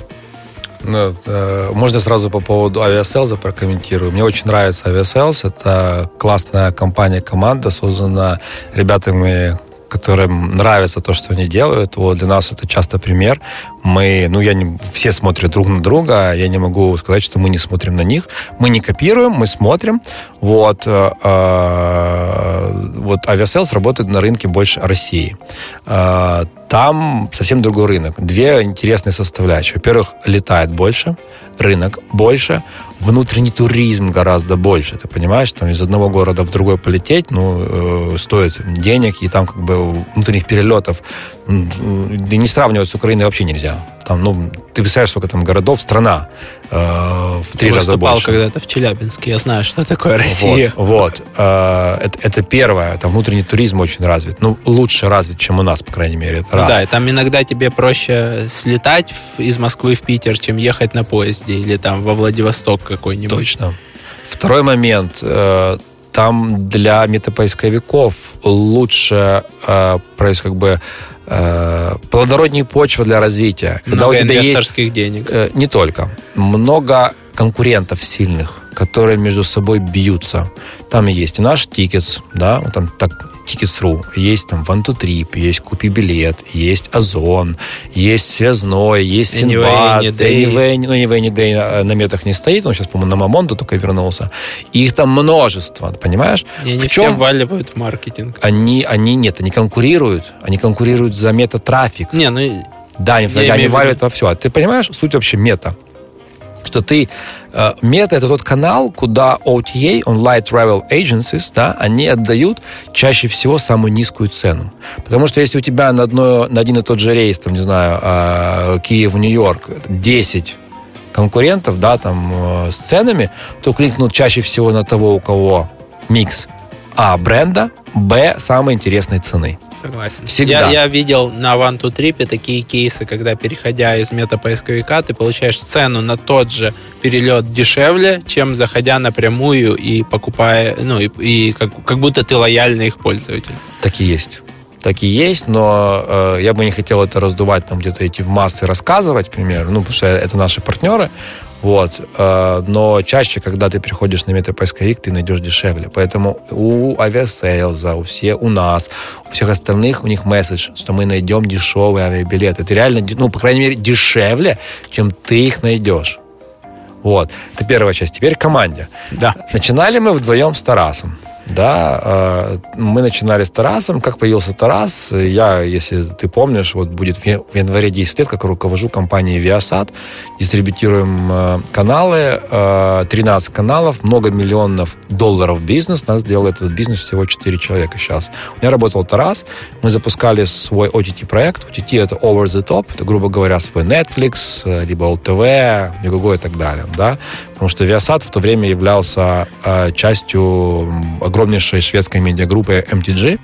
C: Ну, э, можно сразу по поводу авиаселза прокомментирую. Мне очень нравится авиаселз. Это классная компания, команда, создана ребятами, которым нравится то, что они делают. Вот для нас это часто пример. Мы, ну, я не, все смотрят друг на друга, я не могу сказать, что мы не смотрим на них. Мы не копируем, мы смотрим. Вот, э, э, вот Aviasales работает на рынке больше России. Э, там совсем другой рынок. Две интересные составляющие. Во-первых, летает больше, рынок больше, внутренний туризм гораздо больше. Ты понимаешь, там из одного города в другой полететь, ну, э, стоит денег, и там как бы внутренних перелетов да не сравнивать с Украиной вообще нельзя. Там, ну, ты представляешь, сколько там городов, страна э, в три раза
B: выступал
C: больше.
B: когда-то в Челябинске. Я знаю, что такое Россия.
C: Вот, вот. Э, это, это первое. Там внутренний туризм очень развит. Ну, лучше развит, чем у нас, по крайней мере. Это
B: Ну
C: раз.
B: да, и там иногда тебе проще слетать в- из Москвы в Питер, чем ехать на поезде или там во Владивосток какой-нибудь.
C: Точно. Второй момент. э, Там для метапоисковиков лучше э, проис- как бы плодороднее почва для развития. Когда
B: Много
C: у тебя есть
B: инвесторских денег.
C: Э, не только. Много конкурентов сильных, которые между собой бьются. Там есть и наш Tickets, да, вот там так Tickets.ru, есть там Trip, есть Купи билет, есть Озон, есть Связной, есть Синбад. Anyway, ну, Anyway, Any Day на- метах не стоит, он сейчас, по-моему, на Мамонту только вернулся. Их там множество, понимаешь?
B: И они
C: В
B: все
C: чем
B: вваливают в маркетинг.
C: они, они нет, они конкурируют, они конкурируют за метатрафик.
B: Не, ну
C: Да, они, они валивают во все. А ты понимаешь суть вообще мета? Что ты... э, мета — это тот канал, куда OTA, Online Travel Agencies, да, они отдают чаще всего самую низкую цену. Потому что если у тебя на, одно, на один и тот же рейс, там, не знаю, э, Киев-Нью-Йорк 10 конкурентов, да, там, э, с ценами, то кликнут чаще всего на того, у кого микс А бренда, Б самой интересной цены.
B: Согласен.
C: Всегда.
B: Я, я видел на One to Trip такие кейсы, когда, переходя из метапоисковика, ты получаешь цену на тот же перелет дешевле, чем заходя напрямую и покупая, ну, и, и как, как будто ты лояльный их пользователь.
C: Так и есть. Так и есть, но э, я бы не хотел это раздувать, там где-то идти в массы рассказывать, к примеру, ну, потому что это наши партнеры. Вот. Э, но чаще, когда ты переходишь на метапоисковик, ты найдешь дешевле. Поэтому у авиасейлза, у, все, у нас, у всех остальных у них месседж, что мы найдем дешевые авиабилеты. Это реально, ну, по крайней мере, дешевле, чем ты их найдешь. Вот. Это первая часть. Теперь команде.
B: Да.
C: Начинали мы вдвоем с Тарасом. Да, э, мы начинали с Тарасом. Как появился Тарас? Я, если ты помнишь, вот будет в январе 10 лет, как руковожу компанией Viasat. Дистрибутируем э, каналы, 13 э, каналов, много миллионов долларов бизнес. Нас делает этот бизнес всего 4 человека сейчас. У меня работал Тарас. Мы запускали свой OTT-проект. OTT — это Over the Top. Это, грубо говоря, свой Netflix, либо LTV, Мегаго и так далее. Да? Потому что Viasat в то время являлся частью огромнейшей шведской медиагруппы MTG.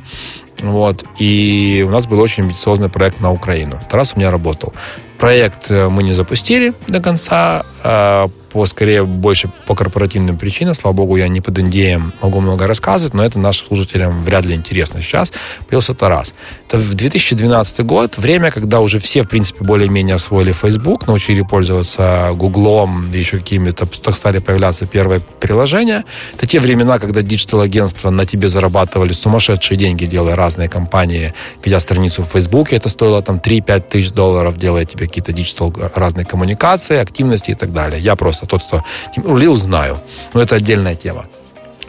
C: Вот. И у нас был очень амбициозный проект на Украину. Тарас у меня работал. Проект э, мы не запустили до конца, а по, скорее, больше по корпоративным причинам. Слава богу, я не под NDA могу много рассказывать, но это нашим слушателям вряд ли интересно сейчас. Появился Тарас. Это в 2012 год, время, когда уже все, в принципе, более-менее освоили Facebook, научили пользоваться Гуглом, и еще какими-то, так стали появляться первые приложения. Это те времена, когда digital-агентства на тебе зарабатывали сумасшедшие деньги, делая разные компании, ведя страницу в Facebook, это стоило там 3-5 тысяч долларов, делая тебе какие-то digital разные коммуникации, активности и так далее. Я просто тот, кто рулил, знаю. Но это отдельная тема.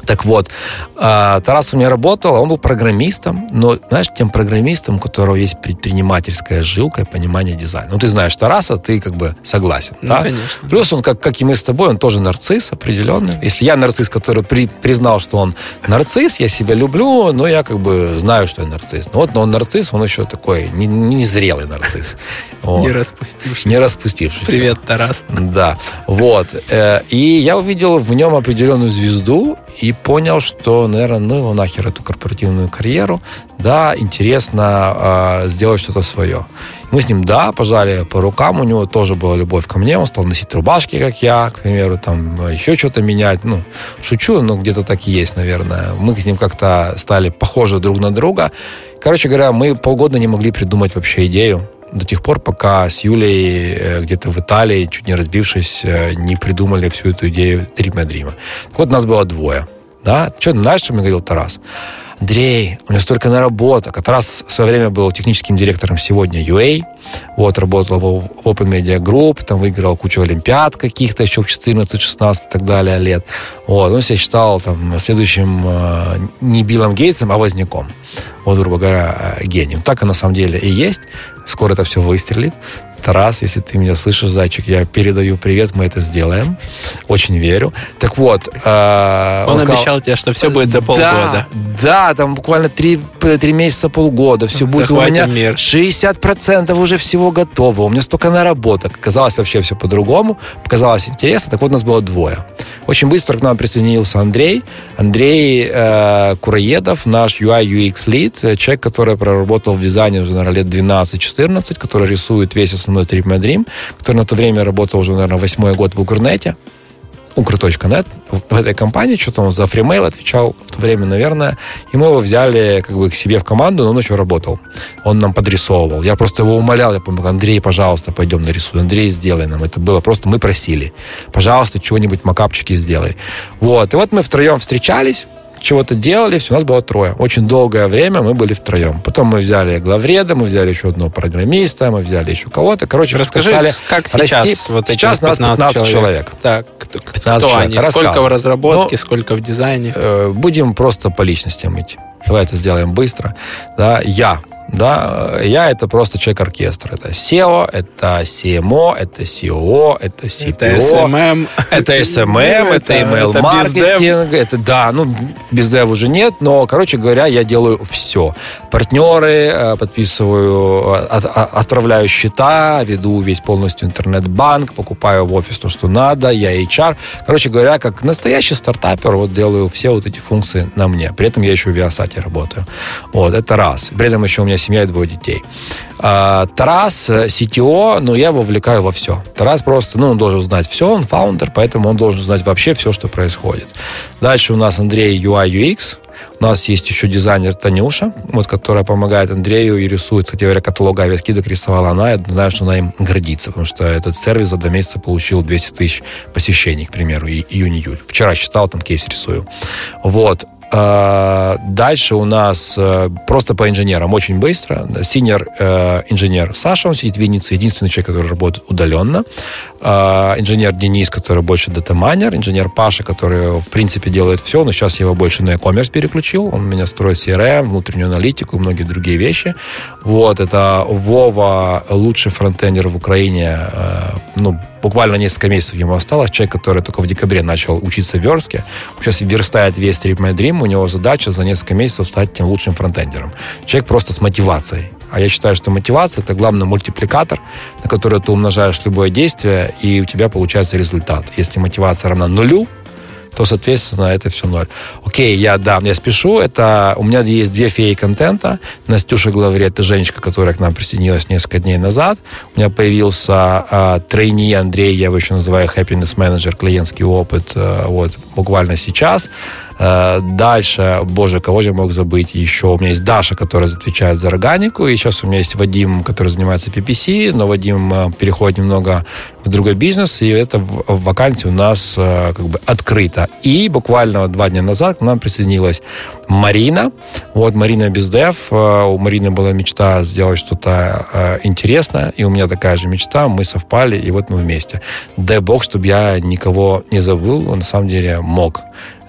C: Так вот, а, Тарас у меня работал, он был программистом, но, знаешь, тем программистом, у которого есть предпринимательская жилка и понимание дизайна. Ну, ты знаешь Тараса, ты как бы согласен.
B: Ну,
C: да?
B: конечно.
C: Плюс он, как, как и мы с тобой, он тоже нарцисс определенный. Если я нарцисс, который при, признал, что он нарцисс, я себя люблю, но я как бы знаю, что я нарцисс. Ну вот, но он нарцисс, он еще такой не, не зрелый нарцисс.
B: Вот. Не распустившийся.
C: Не распустившийся.
B: Привет, Тарас.
C: Да, вот. Э, и я увидел в нем определенную звезду, и понял, что, наверное, ну его нахер эту корпоративную карьеру, да, интересно э, сделать что-то свое. Мы с ним, да, пожали по рукам, у него тоже была любовь ко мне, он стал носить рубашки, как я, к примеру, там еще что-то менять, ну, шучу, но где-то так и есть, наверное. Мы с ним как-то стали похожи друг на друга. Короче говоря, мы полгода не могли придумать вообще идею, до тех пор, пока с Юлей э, где-то в Италии, чуть не разбившись, э, не придумали всю эту идею Дрима Дрима. Так вот, нас было двое. Да? Что, знаешь, что мне говорил Тарас? Андрей, у меня столько наработок. А Тарас в свое время был техническим директором сегодня UA. Вот, работал в, в Open Media Group, там выиграл кучу олимпиад каких-то еще в 14, 16 и так далее лет. Вот, он себя считал там следующим э, не Биллом Гейтсом, а Возняком вот, грубо говоря, э, гением. Так и на самом деле и есть. Скоро это все выстрелит. Тарас, если ты меня слышишь, зайчик, я передаю привет, мы это сделаем. Очень верю. Так вот.
B: Э, он, он сказал, обещал тебе, что все будет за полгода.
C: Да, да там буквально три, три месяца, полгода. Все будет Захватим у меня мир. 60% уже всего готово. У меня столько наработок. Казалось вообще все по-другому. Показалось интересно. Так вот, у нас было двое. Очень быстро к нам присоединился Андрей. Андрей э, Кураедов, наш UI UX lead, человек, который проработал в дизайне уже, наверное, лет 12-14, который рисует весь основной основной Trip My Dream, который на то время работал уже, наверное, восьмой год в Укрнете. Укр.нет в этой компании, что-то он за фримейл отвечал в то время, наверное, и мы его взяли как бы к себе в команду, но он еще работал. Он нам подрисовывал. Я просто его умолял, я помню, Андрей, пожалуйста, пойдем нарисуй. Андрей, сделай нам. Это было просто, мы просили. Пожалуйста, чего-нибудь макапчики сделай. Вот. И вот мы втроем встречались, чего-то делали, все, у нас было трое. Очень долгое время мы были втроем. Потом мы взяли главреда, мы взяли еще одного программиста, мы взяли еще кого-то. Короче,
B: Расскажи, стали как сейчас
C: расти.
B: вот
C: Сейчас нас 15 человек. человек.
B: Так, 15 кто человек. они? Сколько в разработке, ну, сколько в дизайне?
C: Э, будем просто по личностям идти. Давай это сделаем быстро. Да, я да, я это просто человек-оркестр. Это SEO, это CMO, это COO, это CPO. Это
B: SMM.
C: Это SMM, это email-маркетинг. Это, да, ну, без dev уже нет, но, короче говоря, я делаю все. Партнеры, э, подписываю, отправляю счета, веду весь полностью интернет-банк, покупаю в офис то, что надо, я HR. Короче говоря, как настоящий стартапер, вот делаю все вот эти функции на мне. При этом я еще в Viasat работаю. Вот, это раз. При этом еще у меня семья и двое детей. А, Тарас, CTO, ну, я его вовлекаю во все. Тарас просто, ну, он должен знать все, он фаундер, поэтому он должен знать вообще все, что происходит. Дальше у нас Андрей UI UX, У нас есть еще дизайнер Танюша, вот, которая помогает Андрею и рисует, кстати говоря, каталог авиаскидок рисовала она. Я знаю, что она им гордится, потому что этот сервис за два месяца получил 200 тысяч посещений, к примеру, и июнь-июль. Вчера читал, там кейс рисую. Вот. А, дальше у нас э, просто по инженерам очень быстро. Синер э, инженер Саша, он сидит в Виннице, единственный человек, который работает удаленно. А, инженер Денис, который больше датамайнер. Инженер Паша, который, в принципе, делает все, но сейчас его больше на e-commerce переключил. Он меня строит CRM, внутреннюю аналитику и многие другие вещи. Вот, это Вова, лучший фронтендер в Украине, э, ну, буквально несколько месяцев ему осталось. Человек, который только в декабре начал учиться в верстке, сейчас верстает весь Trip My Dream, у него задача за несколько месяцев стать тем лучшим фронтендером. Человек просто с мотивацией. А я считаю, что мотивация – это главный мультипликатор, на который ты умножаешь любое действие, и у тебя получается результат. Если мотивация равна нулю, то, соответственно, это все ноль. Окей, я, да, я спешу. Это у меня есть две феи контента. Настюша Главре, это женщина, которая к нам присоединилась несколько дней назад. У меня появился а, трейни Андрей, я его еще называю happiness manager, клиентский опыт, а, вот, буквально сейчас. Э, дальше, боже, кого же я мог забыть еще? У меня есть Даша, которая отвечает за органику, и сейчас у меня есть Вадим, который занимается PPC, но Вадим э, переходит немного в другой бизнес, и эта вакансия у нас э, как бы открыта. И буквально два дня назад к нам присоединилась Марина. Вот Марина Бездев. У Марины была мечта сделать что-то интересное, и у меня такая же мечта. Мы совпали, и вот мы вместе. Дай бог, чтобы я никого не забыл, на самом деле мог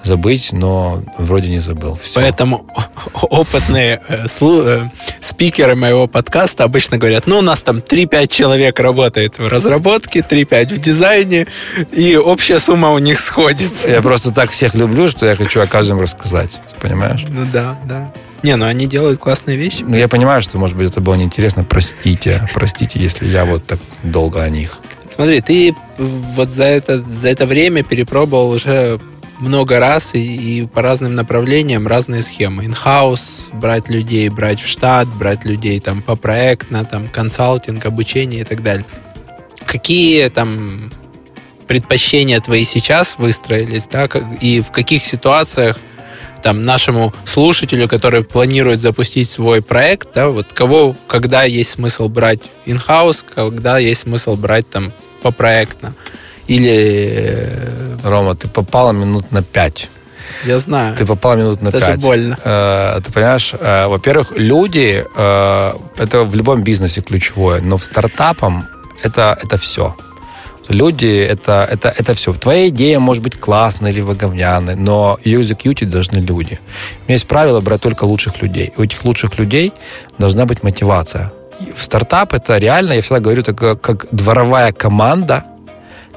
C: забыть, но вроде не забыл.
B: Все. Поэтому опытные э, э, спикеры моего подкаста обычно говорят, ну, у нас там 3-5 человек работает в разработке, 3-5 в дизайне, и общая сумма у них сходится.
C: Я просто так всех люблю, что я хочу о каждом рассказать, понимаешь?
B: Ну да, да. Не, ну они делают классные вещи.
C: Ну я понимаю, что, может быть, это было неинтересно. Простите, простите, если я вот так долго о них.
B: Смотри, ты вот за это, за это время перепробовал уже много раз и, и по разным направлениям разные схемы. Инхаус, брать людей, брать в штат, брать людей там по проектно, там консалтинг, обучение и так далее. Какие там предпочтения твои сейчас выстроились, да, и в каких ситуациях там нашему слушателю, который планирует запустить свой проект, да, вот кого, когда есть смысл брать in-house, когда есть смысл брать там по проектно. Или...
C: Э, Рома, ты попала минут на пять.
B: Я знаю.
C: Ты попала минут на
B: Даже
C: пять.
B: больно.
C: Э, ты понимаешь, э, во-первых, люди, это в любом бизнесе ключевое, но в стартапом это, это все. Люди это, это, это все. Твоя идея может быть классной либо говняной, но ее execute должны люди. У меня есть правило брать только лучших людей. У этих лучших людей должна быть мотивация. В стартап это реально, я всегда говорю, это как, как дворовая команда,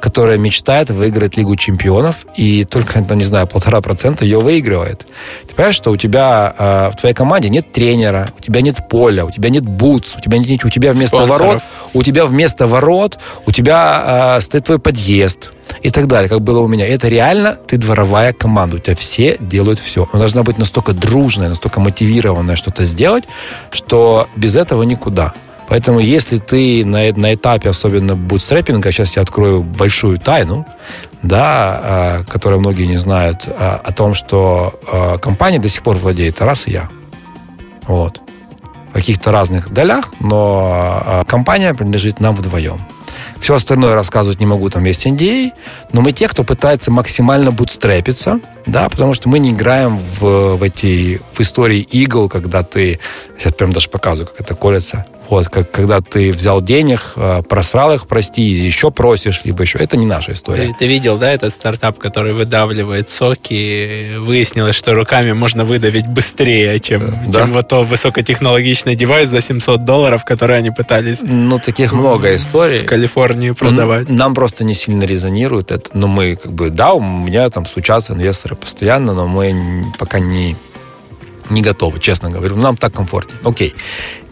C: которая мечтает выиграть Лигу чемпионов, и только, ну, не знаю, полтора процента ее выигрывает. Ты понимаешь, что у тебя э, в твоей команде нет тренера, у тебя нет поля, у тебя нет бутс, у тебя, нет, у тебя вместо Спонсоров. ворот, у тебя вместо ворот, у тебя э, стоит твой подъезд и так далее, как было у меня. Это реально ты дворовая команда, у тебя все делают все. Она должна быть настолько дружная, настолько мотивированная что-то сделать, что без этого никуда. Поэтому если ты на, на этапе, особенно бутстрепинга, сейчас я открою большую тайну, да, а, которую многие не знают, а, о том, что а, компания до сих пор владеет раз и я. Вот. Каких-то разных долях, но компания принадлежит нам вдвоем. Все остальное рассказывать не могу, там есть NDA, но мы те, кто пытается максимально бутстрепиться, да, потому что мы не играем в, в эти в истории игл, когда ты, сейчас прям даже показываю, как это колется, вот, как, когда ты взял денег, э, просрал их, прости, еще просишь, либо еще. Это не наша история.
B: Ты, ты видел, да, этот стартап, который выдавливает соки? Выяснилось, что руками можно выдавить быстрее, чем, да? чем вот тот высокотехнологичный девайс за 700 долларов, который они пытались...
C: Ну, таких много историй.
B: В Калифорнии продавать.
C: Нам просто не сильно резонирует это. Но мы, как бы, да, у меня там стучатся инвесторы постоянно, но мы пока не не готовы, честно говорю. Нам так комфортнее. Окей,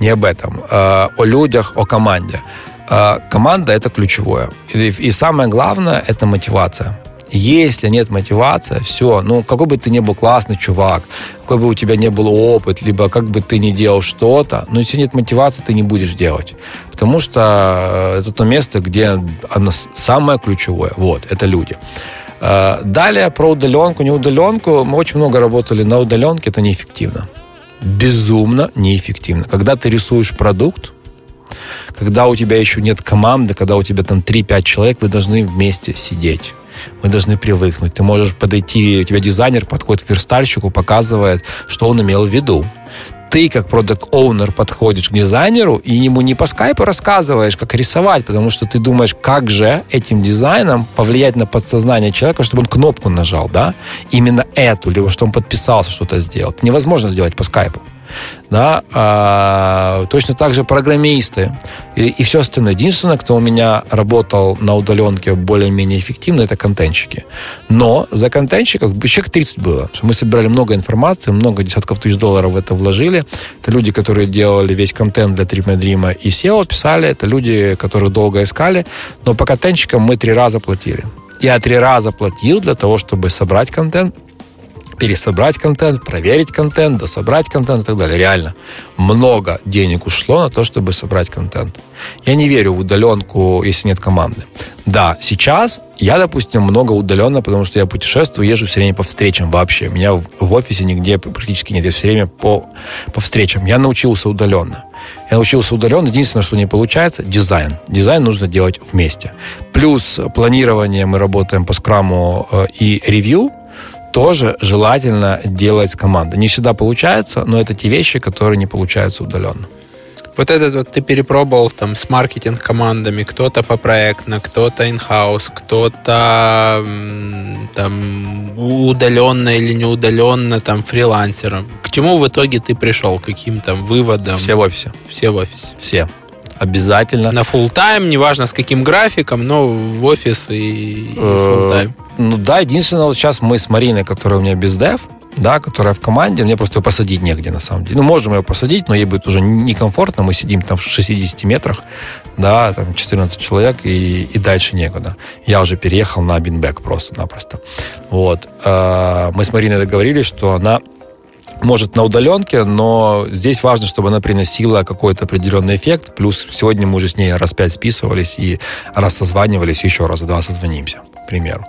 C: не об этом. Э, о людях, о команде. Э, команда – это ключевое. И, самое главное – это мотивация. Если нет мотивации, все, ну, какой бы ты ни был классный чувак, какой бы у тебя не был опыт, либо как бы ты ни делал что-то, но если нет мотивации, ты не будешь делать. Потому что э, это то место, где оно самое ключевое. Вот, это люди. Э, далее про удаленку, не удаленку. Мы очень много работали на удаленке, это неэффективно. Безумно неэффективно. Когда ты рисуешь продукт, когда у тебя еще нет команды, когда у тебя там 3-5 человек, вы должны вместе сидеть. Вы должны привыкнуть. Ты можешь подойти, у тебя дизайнер подходит к верстальщику, показывает, что он имел в виду ты, как продукт оунер подходишь к дизайнеру и ему не по скайпу рассказываешь, как рисовать, потому что ты думаешь, как же этим дизайном повлиять на подсознание человека, чтобы он кнопку нажал, да, именно эту, либо что он подписался, что-то сделал. Невозможно сделать по скайпу да, а, точно так же программисты и, и все остальное. Единственное, кто у меня работал на удаленке более-менее эффективно, это контентщики. Но за контентщиков человек 30 было. Мы собирали много информации, много десятков тысяч долларов в это вложили. Это люди, которые делали весь контент для Трипмедрима и SEO писали. Это люди, которые долго искали. Но по контентщикам мы три раза платили. Я три раза платил для того, чтобы собрать контент, пересобрать контент, проверить контент, дособрать контент и так далее. Реально много денег ушло на то, чтобы собрать контент. Я не верю в удаленку, если нет команды. Да, сейчас я, допустим, много удаленно, потому что я путешествую, езжу все время по встречам вообще. Меня в, в офисе нигде практически нет. Я все время по, по встречам. Я научился удаленно. Я научился удаленно. Единственное, что не получается, дизайн. Дизайн нужно делать вместе. Плюс планирование мы работаем по скраму э, и ревью тоже желательно делать с командой. Не всегда получается, но это те вещи, которые не получаются удаленно.
B: Вот этот вот ты перепробовал там с маркетинг командами, кто-то по проектно, кто-то in-house, кто-то там удаленно или неудаленно там фрилансером. К чему в итоге ты пришел? Каким там выводом?
C: Все в офисе.
B: Все в офисе.
C: Все. Обязательно.
B: На full тайм неважно с каким графиком, но в офис и, full тайм
C: ну да, единственное, вот сейчас мы с Мариной, которая у меня без дев, да, которая в команде, мне просто ее посадить негде, на самом деле. Ну, можем ее посадить, но ей будет уже некомфортно, мы сидим там в 60 метрах, да, там 14 человек, и, и дальше некуда. Я уже переехал на Бинбек просто-напросто. Вот. А, мы с Мариной договорились, что она может на удаленке, но здесь важно, чтобы она приносила какой-то определенный эффект. Плюс сегодня мы уже с ней раз пять списывались и раз созванивались, еще раз два созвонимся, к примеру.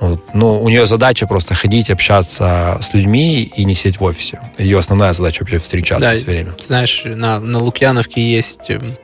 C: Вот. Ну, у нее задача просто ходить, общаться с людьми и не сидеть в офисе. Ее основная задача вообще встречаться да, все время.
B: Знаешь, на, на Лукьяновке есть эм,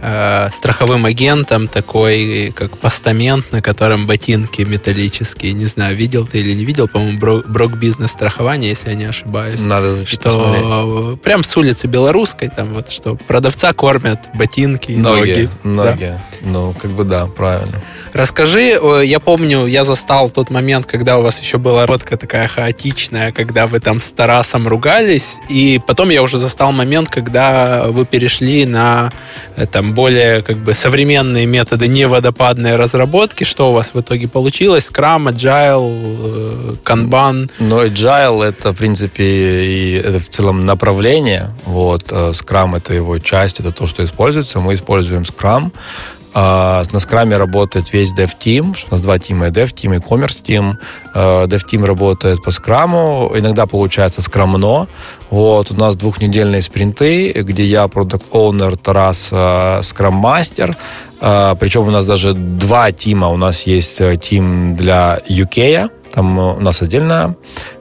B: э, страховым агентом такой, как постамент, на котором ботинки металлические. Не знаю, видел ты или не видел, по-моему, Брок, бизнес страхование, если я не ошибаюсь.
C: Надо
B: что посмотреть. Прям с улицы Белорусской, там вот что продавца кормят ботинки, ноги.
C: Ноги, ноги. Да? Ну, как бы да, правильно.
B: Расскажи, я помню, я застал тот момент, когда у вас еще была работка такая хаотичная, когда вы там с Тарасом ругались, и потом я уже застал момент, когда вы перешли на э, там более как бы современные методы не водопадной разработки. Что у вас в итоге получилось? Scrum, Agile, э, Kanban?
C: Ну, Agile это, в принципе, и это в целом направление. Вот, э, Scrum это его часть, это то, что используется. Мы используем Scrum. А, на скраме работает весь Dev Team, у нас два тима, Dev Team и Commerce Team. А, Dev Team работает по скраму, иногда получается скрамно. Вот, у нас двухнедельные спринты, где я продукт оунер Тарас скрам-мастер. Причем у нас даже два тима. У нас есть э, тим для UK, там у нас отдельно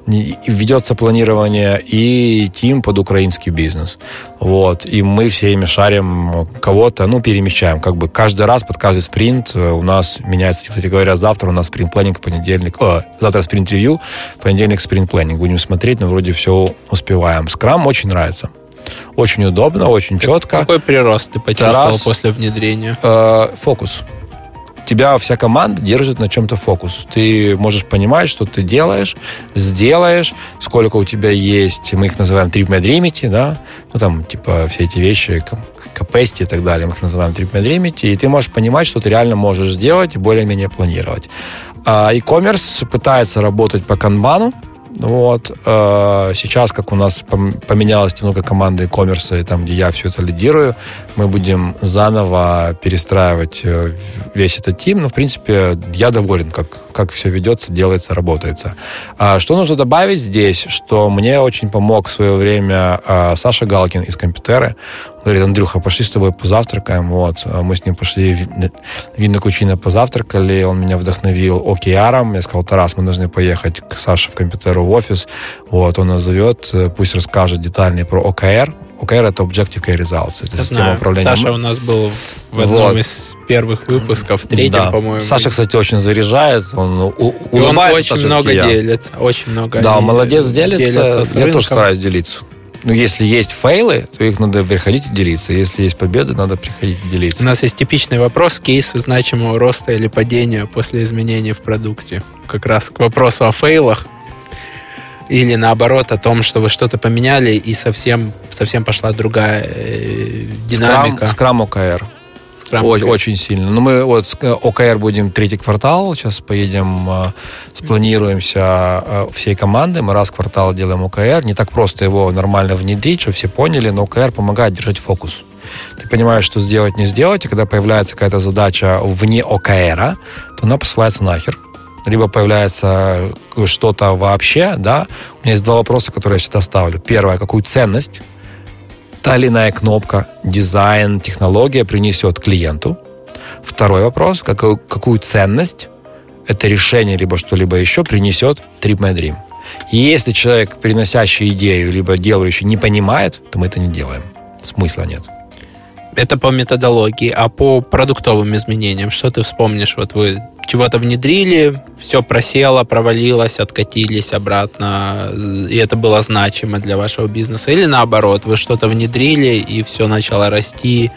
C: ведется планирование и тим под украинский бизнес. Вот. И мы все ими шарим кого-то, ну, перемещаем. Как бы каждый раз под каждый спринт э, у нас меняется, кстати говоря, завтра у нас спринт-планинг, понедельник, о, завтра спринт-ревью, понедельник спринт-планинг. Будем смотреть, но вроде все успеваем. Скрам очень нравится. Очень удобно, очень четко.
B: Какой прирост ты почувствовал Тарас, после внедрения?
C: Э, фокус тебя вся команда держит на чем-то фокус. Ты можешь понимать, что ты делаешь, сделаешь, сколько у тебя есть, мы их называем trip да, ну там типа все эти вещи, capacity и так далее, мы их называем trip и ты можешь понимать, что ты реально можешь сделать и более-менее планировать. А e-commerce пытается работать по канбану, вот. Э, сейчас, как у нас поменялась немного команда e-commerce, там, где я все это лидирую, мы будем заново перестраивать э, весь этот тим. Но, в принципе, я доволен, как, как все ведется, делается, работается. А, что нужно добавить здесь, что мне очень помог в свое время а, Саша Галкин из Компьютеры. Говорит, Андрюха, пошли с тобой позавтракаем. Вот. А мы с ним пошли в винно кучино позавтракали, он меня вдохновил океаром. Я сказал, Тарас, мы должны поехать к Саше в Компьютеру в офис. Вот, он нас зовет, пусть расскажет детальнее про ОКР, OKR — это Objective Key Results. Это
B: Я знаю. управления. Саша у нас был в одном вот. из первых выпусков, в третьем, да. по-моему.
C: Саша, кстати, очень заряжает. Он, у,
B: И он очень много делится. Очень много.
C: Да, молодец, делится. делится я тоже стараюсь делиться. Ну, если есть фейлы, то их надо приходить и делиться. Если есть победы, надо приходить и делиться.
B: У нас есть типичный вопрос, кейсы значимого роста или падения после изменений в продукте. Как раз к вопросу о фейлах или наоборот о том, что вы что-то поменяли и совсем, совсем пошла другая э, динамика.
C: Скрам, OKR. Очень, очень сильно. Ну, мы вот с OKR будем третий квартал. Сейчас поедем, э, спланируемся э, всей командой. Мы раз в квартал делаем OKR. Не так просто его нормально внедрить, чтобы все поняли, но OKR помогает держать фокус. Ты понимаешь, что сделать, не сделать, и когда появляется какая-то задача вне OKR, то она посылается нахер либо появляется что-то вообще, да, у меня есть два вопроса, которые я всегда ставлю. Первое, какую ценность та или иная кнопка, дизайн, технология принесет клиенту. Второй вопрос, какую, какую ценность это решение, либо что-либо еще принесет Trip My Dream. И если человек, приносящий идею, либо делающий, не понимает, то мы это не делаем. Смысла нет.
B: Это по методологии, а по продуктовым изменениям, что ты вспомнишь? Вот вы чего-то внедрили, все просело, провалилось, откатились обратно, и это было значимо для вашего бизнеса. Или наоборот, вы что-то внедрили, и все начало расти,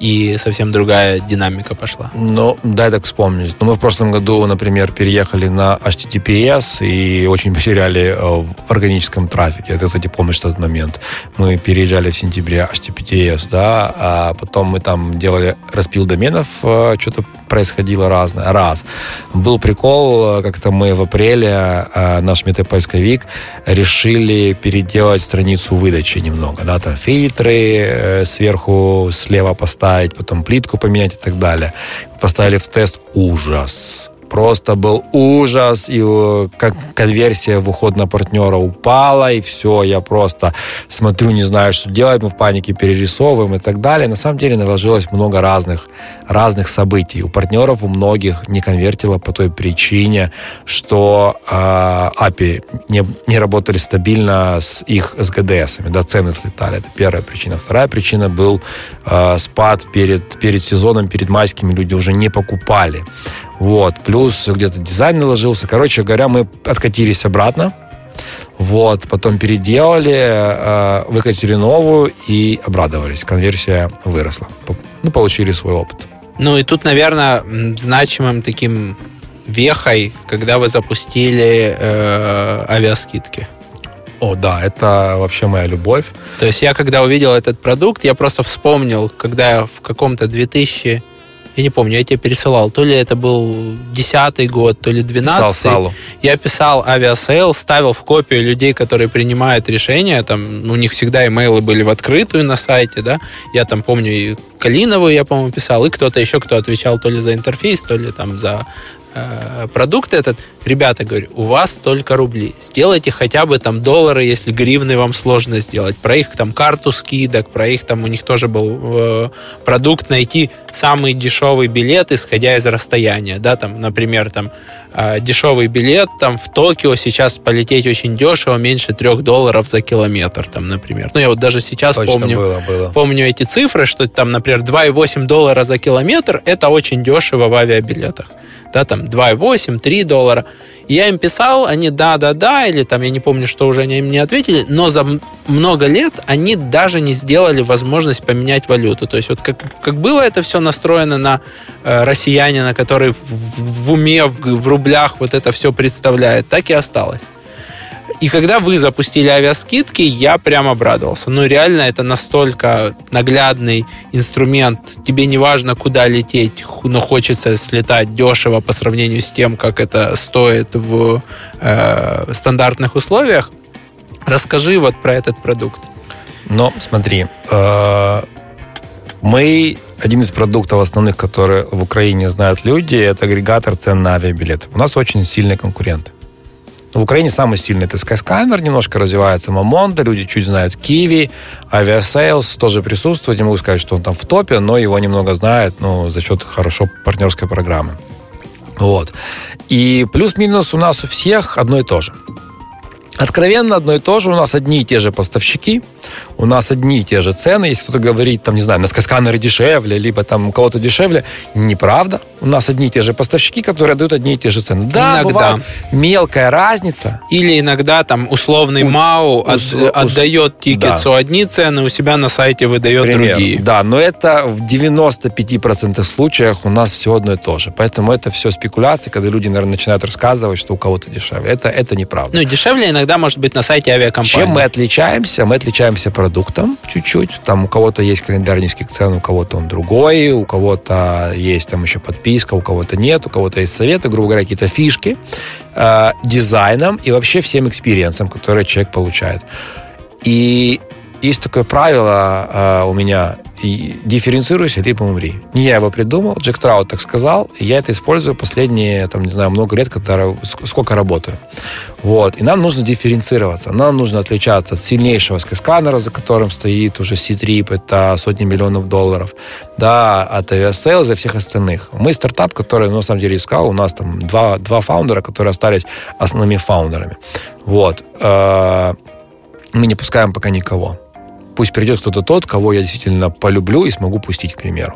B: и совсем другая динамика пошла.
C: Ну, дай так вспомнить. Ну, мы в прошлом году, например, переехали на HTTPS и очень потеряли э, в органическом трафике. Ты, кстати, помнишь тот момент. Мы переезжали в сентябре HTTPS, да, а потом мы там делали распил доменов, э, что-то происходило разное. Раз. Был прикол, э, как-то мы в апреле, наш метапоисковик, решили переделать страницу выдачи немного, да, там фильтры сверху, слева поставить поставить, потом плитку поменять и так далее. Поставили в тест ужас просто был ужас, и э, конверсия в уход на партнера упала, и все, я просто смотрю, не знаю, что делать, мы в панике перерисовываем и так далее. На самом деле наложилось много разных, разных событий. У партнеров, у многих не конвертило по той причине, что э, API не, не работали стабильно с их SGDS, да, цены слетали. Это первая причина. Вторая причина был э, спад перед, перед сезоном, перед майскими люди уже не покупали. Вот. Плюс где-то дизайн наложился. Короче говоря, мы откатились обратно. Вот, потом переделали, э, выкатили новую и обрадовались. Конверсия выросла. Ну, получили свой опыт.
B: Ну и тут, наверное, значимым таким вехой, когда вы запустили э, авиаскидки.
C: О, да, это вообще моя любовь.
B: То есть я, когда увидел этот продукт, я просто вспомнил, когда я в каком-то 2000 я не помню, я тебе пересылал, то ли это был десятый год, то ли двенадцатый. Я писал Aviasales, ставил в копию людей, которые принимают решения, там, у них всегда имейлы были в открытую на сайте, да, я там помню и Калинову я, по-моему, писал, и кто-то еще, кто отвечал то ли за интерфейс, то ли там за Э, продукт этот, ребята, говорю, у вас только рубли. Сделайте хотя бы там доллары, если гривны вам сложно сделать. Про их там карту скидок, про их там, у них тоже был э, продукт найти самый дешевый билет, исходя из расстояния, да, там, например, там э, дешевый билет там в Токио сейчас полететь очень дешево, меньше трех долларов за километр, там, например. Ну, я вот даже сейчас Точно помню, было, было. помню эти цифры, что там, например, 2,8 доллара за километр, это очень дешево в авиабилетах да, там 2,8, 3 доллара. Я им писал, они да-да-да, или там, я не помню, что уже они мне ответили, но за много лет они даже не сделали возможность поменять валюту. То есть вот как, как было это все настроено на э, россиянина, который в, в уме, в, в рублях вот это все представляет, так и осталось. И когда вы запустили авиаскидки, я прям обрадовался. Ну, реально, это настолько наглядный инструмент. Тебе не важно, куда лететь, но хочется слетать дешево по сравнению с тем, как это стоит в э, стандартных условиях. Расскажи вот про этот продукт.
C: Ну, смотри, э, Мы один из продуктов основных, которые в Украине знают люди, это агрегатор цен на авиабилеты. У нас очень сильные В Украине самый сильный это Skyscanner, немножко развивается Мамонда, люди чуть знают Киви, Aviasales тоже присутствует. Не могу сказать, что он там в топе, но его немного знают ну, за счет хорошо партнерской программы. Вот. И плюс-минус у нас у всех одно и то же. Откровенно одно и то же. У нас одни и те же поставщики, у нас одни и те же цены. Если кто-то говорит, там, не знаю, на сканеры дешевле, либо там у кого-то дешевле, неправда. У нас одни и те же поставщики, которые дают одни и те же цены. Да, иногда. мелкая разница.
B: Или иногда там условный у, МАУ ус, от, отдает тикетсу да. одни цены, у себя на сайте выдает Пример. другие.
C: Да, но это в 95% случаях у нас все одно и то же. Поэтому это все спекуляции, когда люди, наверное, начинают рассказывать, что у кого-то дешевле. Это, это неправда.
B: Ну, дешевле иногда может быть на сайте авиакомпании.
C: Чем мы отличаемся? Мы отличаемся продуктом чуть-чуть. Там у кого-то есть календарь низких цен, у кого-то он другой, у кого-то есть там еще подписка, у кого-то нет, у кого-то есть советы, грубо говоря, какие-то фишки, э, дизайном и вообще всем experience ом, который человек получает. И есть такое правило э, у меня дифференцируйся, либо умри. Не я его придумал, Джек Траут так сказал, и я это использую последние, там, не знаю, много лет, когда, сколько работаю. Вот. И нам нужно дифференцироваться. Нам нужно отличаться от сильнейшего Skyscanner а, за которым стоит уже Ctrip, это сотни миллионов долларов, да, от Aviasales и всех остальных. Мы стартап, который, ну, на самом деле, искал, у нас там два, два founder а, которые остались основными founder ами. Вот. Э, мы не пускаем пока никого пусть придет кто-то тот, кого я действительно полюблю и смогу пустить, к примеру.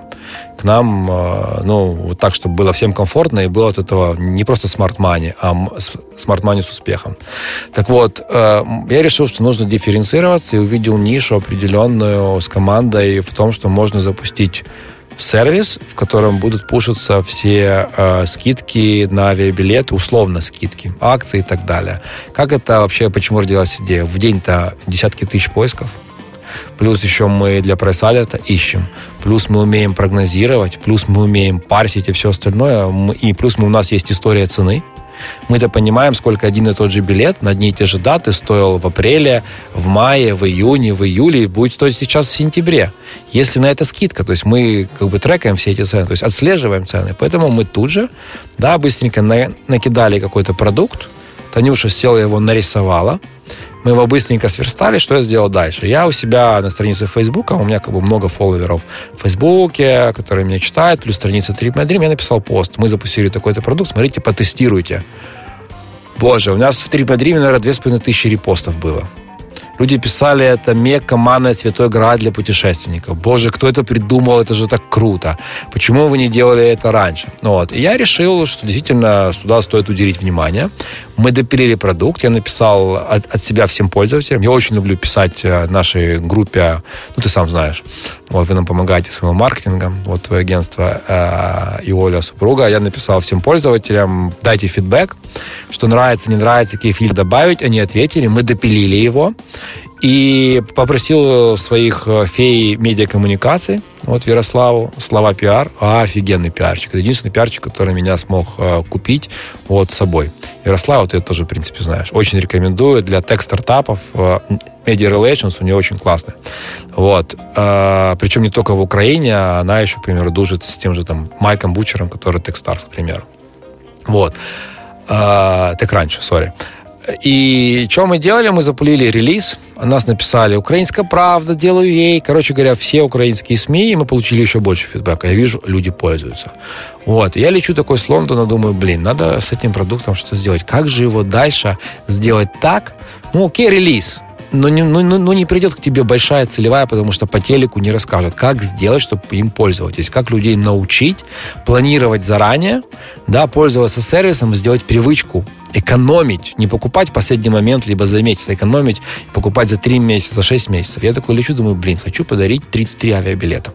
C: К нам, э, ну, вот так, чтобы было всем комфортно, и было от этого не просто smart money, а smart money с успехом. Так вот, э, я решил, что нужно дифференцироваться и увидел нишу определенную с командой в том, что можно запустить сервис, в котором будут пушиться все э, скидки на авиабилеты, условно скидки, акции и так далее. Как это вообще, почему родилась идея? В день-то десятки тысяч поисков, Плюс еще мы для прайс-алерта ищем. Плюс мы умеем прогнозировать. Плюс мы умеем парсить и все остальное. И плюс мы, у нас есть история цены. Мы-то понимаем, сколько один и тот же билет на одни и те же даты стоил в апреле, в мае, в июне, в июле, будет стоить сейчас в сентябре. Если на это скидка, то есть мы как бы трекаем все эти цены, то есть отслеживаем цены. Поэтому мы тут же, да, быстренько на, накидали какой-то продукт, Танюша села его нарисовала, мы его быстренько сверстали. Что я сделал дальше? Я у себя на странице Фейсбука, у меня как бы много фолловеров в Фейсбуке, которые меня читают, плюс страница TripMadrim, я написал пост. Мы запустили такой-то продукт, смотрите, потестируйте. Боже, у нас в TripMadrim, наверное, 2500 репостов было. Люди писали, это мекка, манная, святой град для путешественников. Боже, кто это придумал, это же так круто. Почему вы не делали это раньше? Ну, вот. И я решил, что действительно сюда стоит уделить внимание. Мы допилили продукт, я написал от, от себя всем пользователям. Я очень люблю писать э, нашей группе, ну, ты сам знаешь, вот вы нам помогаете своим маркетингом, вот твое агентство э, и Оля, супруга. Я написал всем пользователям, дайте фидбэк, что нравится, не нравится, какие фильтры добавить. Они ответили, мы допилили его. И попросил своих э, фей медиакоммуникаций, вот Ярославу, слова пиар, офигенный пиарчик. Это единственный пиарчик, который меня смог э, купить вот с собой. Ярослав, ты это тоже, в принципе, знаешь. Очень рекомендую для тех-стартапов. Э, Media Relations у нее очень классная. Вот. Э, причем не только в Украине, а она еще, к примеру, дружит с тем же там Майком Бучером, который Techstars, к примеру. Вот. Э, Techcrunch, сори. И что мы делали? Мы запулили релиз, нас написали «Украинская правда», «Делаю ей». Короче говоря, все украинские СМИ, и мы получили еще больше фидбэка. Я вижу, люди пользуются. Вот. Я лечу такой с Лондона, думаю, блин, надо с этим продуктом что-то сделать. Как же его дальше сделать так? Ну, окей, релиз но не, ну, ну, не придет к тебе большая целевая, потому что по телеку не расскажут, как сделать, чтобы им пользоваться, как людей научить планировать заранее, да, пользоваться сервисом, сделать привычку экономить, не покупать в последний момент, либо за месяц, а экономить, покупать за 3 месяца, за 6 месяцев. Я такой лечу, думаю, блин, хочу подарить 33 авиабилета.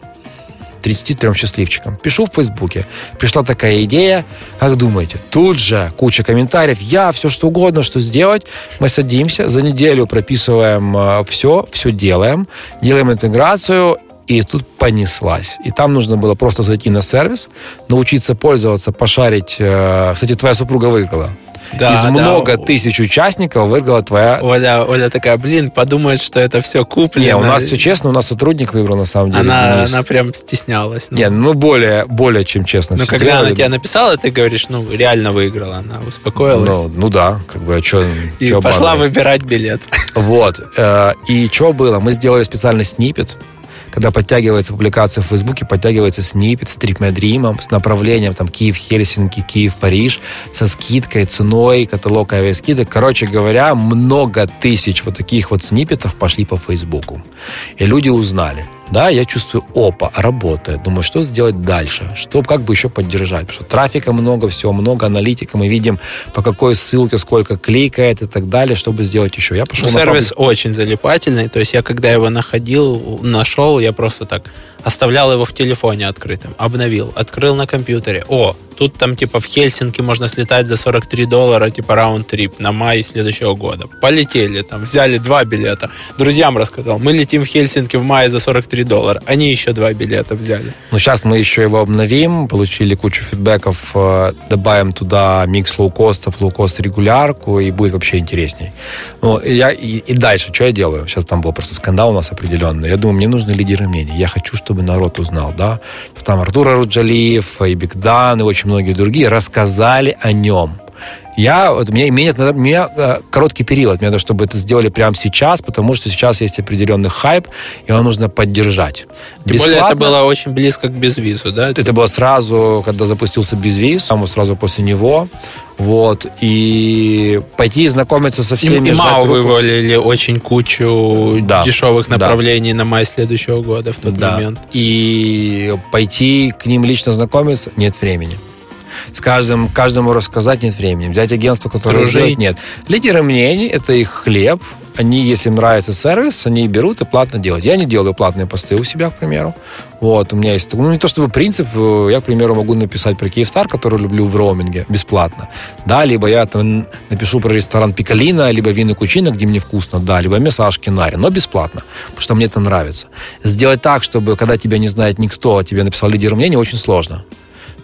C: 33 счастливчикам. Пишу в Фейсбуке. Пришла такая идея. Как думаете? Тут же куча комментариев. Я все что угодно, что сделать. Мы садимся, за неделю прописываем э, все, все делаем, делаем интеграцию, и тут понеслась. И там нужно было просто зайти на сервис, научиться пользоваться, пошарить. Э, кстати, твоя супруга выиграла.
B: Да,
C: Из
B: да.
C: много тысяч участников выиграла твоя...
B: Оля, Оля такая, блин, подумает, что это все куплено.
C: Не, у нас все честно, у нас сотрудник выбрал на самом деле.
B: Она,
C: Денис.
B: она прям стеснялась. Ну,
C: Не, ну более, более чем честно.
B: ну
C: все
B: когда
C: делали.
B: она тебе написала, ты говоришь, ну, реально выиграла. Она успокоилась
C: Ну, ну да, как бы, а что
B: и пошла выбирать билет.
C: Вот. э, И что было? Мы сделали специальный снипет, когда подтягивается публикация в Фейсбуке, подтягивается снипет с трипмедримом, с направлением там Киев, Хельсинки, Киев, Париж, со скидкой, ценой, каталог авиаскидок. Короче говоря, много тысяч вот таких вот снипетов пошли по Фейсбуку. И люди узнали. Да, я чувствую, опа, работает. Думаю, что сделать дальше? Что, как бы еще поддержать? Потому что трафика много, всего много, аналитика. Мы видим, по какой ссылке сколько кликает и так далее, чтобы сделать еще. Я пошел
B: Ну,
C: на
B: сервис очень залипательный. То есть я, когда его находил, нашел, я просто так оставлял его в телефоне открытым, обновил, открыл на компьютере. О, тут там типа в Хельсинки можно слетать за 43 доллара, типа round trip на май следующего года. Полетели там, взяли два билета. Друзьям рассказал, мы летим в Хельсинки в мае за 43 доллара. Они еще два билета взяли.
C: Ну, сейчас мы еще его обновим, получили кучу фидбэков, э, добавим туда микс лоукостов, лоукост регулярку, и будет вообще интересней. Ну, я, и, и дальше, что я делаю? Сейчас там был просто скандал у нас определенный. Я думаю, мне нужны лидеры мнений. Я хочу, чтобы народ узнал, да. Там Артур Аруджалиев, и Бигдан, и очень многие другие рассказали о нем. Я, вот, мне, мне, надо- мне э, короткий период, мне надо, чтобы это сделали прямо сейчас, потому что сейчас есть определенный хайп, и его нужно поддержать.
B: Тем более это
C: Бесплатно?
B: было очень близко к безвизу, да?
C: Это было сразу, когда запустился безвиз, сразу после него. Вот. И пойти знакомиться со
B: И,
C: всеми.
B: и МАУ
C: руку.
B: вывалили очень кучу
C: Да,
B: дешевых
C: да.
B: направлений на май следующего года в тот
C: Да.
B: момент.
C: И пойти к ним лично знакомиться нет времени. С каждым, каждому рассказать нет времени. Взять агентство, которое
B: Дружить.
C: сделает, нет. Лидеры мнений – это их хлеб. Они, если им нравится сервис, они берут и платно делают. Я не делаю платные посты у себя, к примеру. Вот, у меня есть, ну, не то чтобы принцип, э, я, к примеру, могу написать про Киевстар, который люблю в роуминге, бесплатно. Да, либо я там напишу про ресторан Пикалина, либо Винный Кучина, где мне вкусно, да, либо мясо Ашкинари, но бесплатно, потому что мне это нравится. Сделать так, чтобы, когда тебя не знает никто, а тебе написал лидер мнения, очень сложно.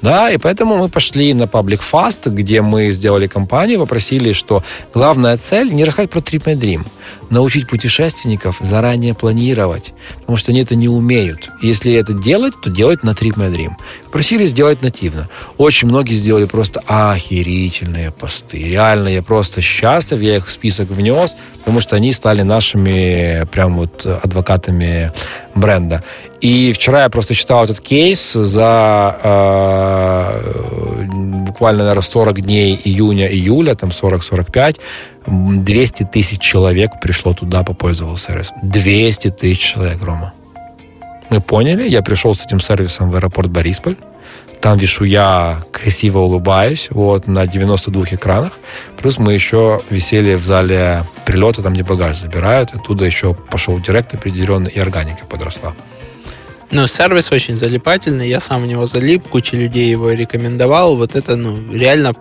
C: Да, и поэтому мы пошли на Public Fast, где мы сделали кампанию, попросили, что главная цель не рассказать про Trip My Dream, научить путешественников заранее планировать, потому что они это не умеют. Если это делать, то делать на Trip My Dream. Просили сделать нативно. Очень многие сделали просто охерительные посты. Реально, я просто счастлив, я их в список внес, потому что они стали нашими прям вот адвокатами бренда. И вчера я просто читал этот кейс за э, буквально, наверное, 40 дней июня-июля, там 40-45, м, 200 тысяч человек пришло туда, попользовался сервисом. 200 тысяч человек, Рома. Мы поняли, я пришел с этим сервисом в аэропорт Борисполь, там вешу я, красиво улыбаюсь, вот, на 92 экранах. Плюс мы еще висели в зале прилета, там, где багаж забирают. Оттуда еще пошел директ определенный, и органика подросла.
B: Ну, сервис очень залипательный, я сам в него залип, куча людей его рекомендовал. Вот это, ну, реально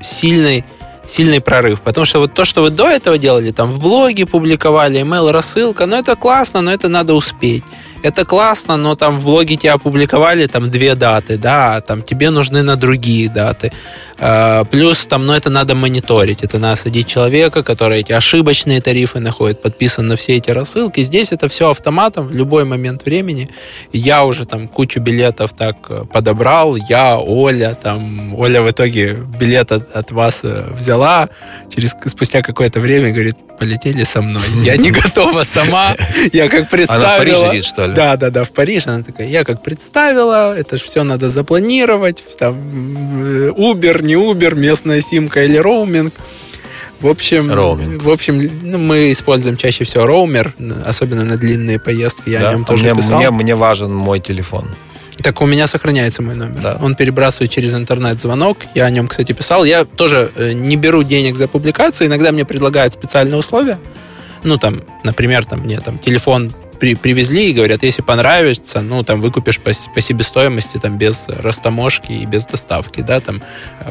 B: сильный сильный прорыв. Потому что вот то, что вы до этого делали, там в блоге публиковали, email рассылка, ну это классно, но это надо успеть. Это классно, но там в блоге тебя опубликовали там две даты, да, а там тебе нужны на другие даты. А, Плюс там, ну это надо мониторить, это надо садить человека, который эти ошибочные тарифы находит, подписан на все эти рассылки. Здесь это все автоматом в любой момент времени. Я уже там кучу билетов так э, подобрал, я, Оля, там, Оля в итоге билет от, от вас э, взяла, через, спустя какое-то время говорит, полетели со мной. Я не готова сама, я как представила.
C: Она в Париже сидит, что ли?
B: Да, да, да, в Париж. Она такая, я как представила, это же все надо запланировать, там, э, Uber, не Uber, местная симка или роуминг. В общем,
C: Роуминг.
B: в общем, ну, мы используем чаще всего роумер, особенно на длинные поездки. Я
C: Да?
B: о нем
C: А
B: тоже
C: мне,
B: писал.
C: мне, мне важен мой телефон.
B: Так у меня сохраняется мой номер.
C: Да.
B: Он перебрасывает через интернет звонок. Я о нем, кстати, писал. Я тоже э, не беру денег за публикации. Иногда мне предлагают специальные условия. Ну, там, например, там мне там телефон при, привезли и говорят, если понравится, ну, там, выкупишь по, по себестоимости, там, без растаможки и без доставки, да, там,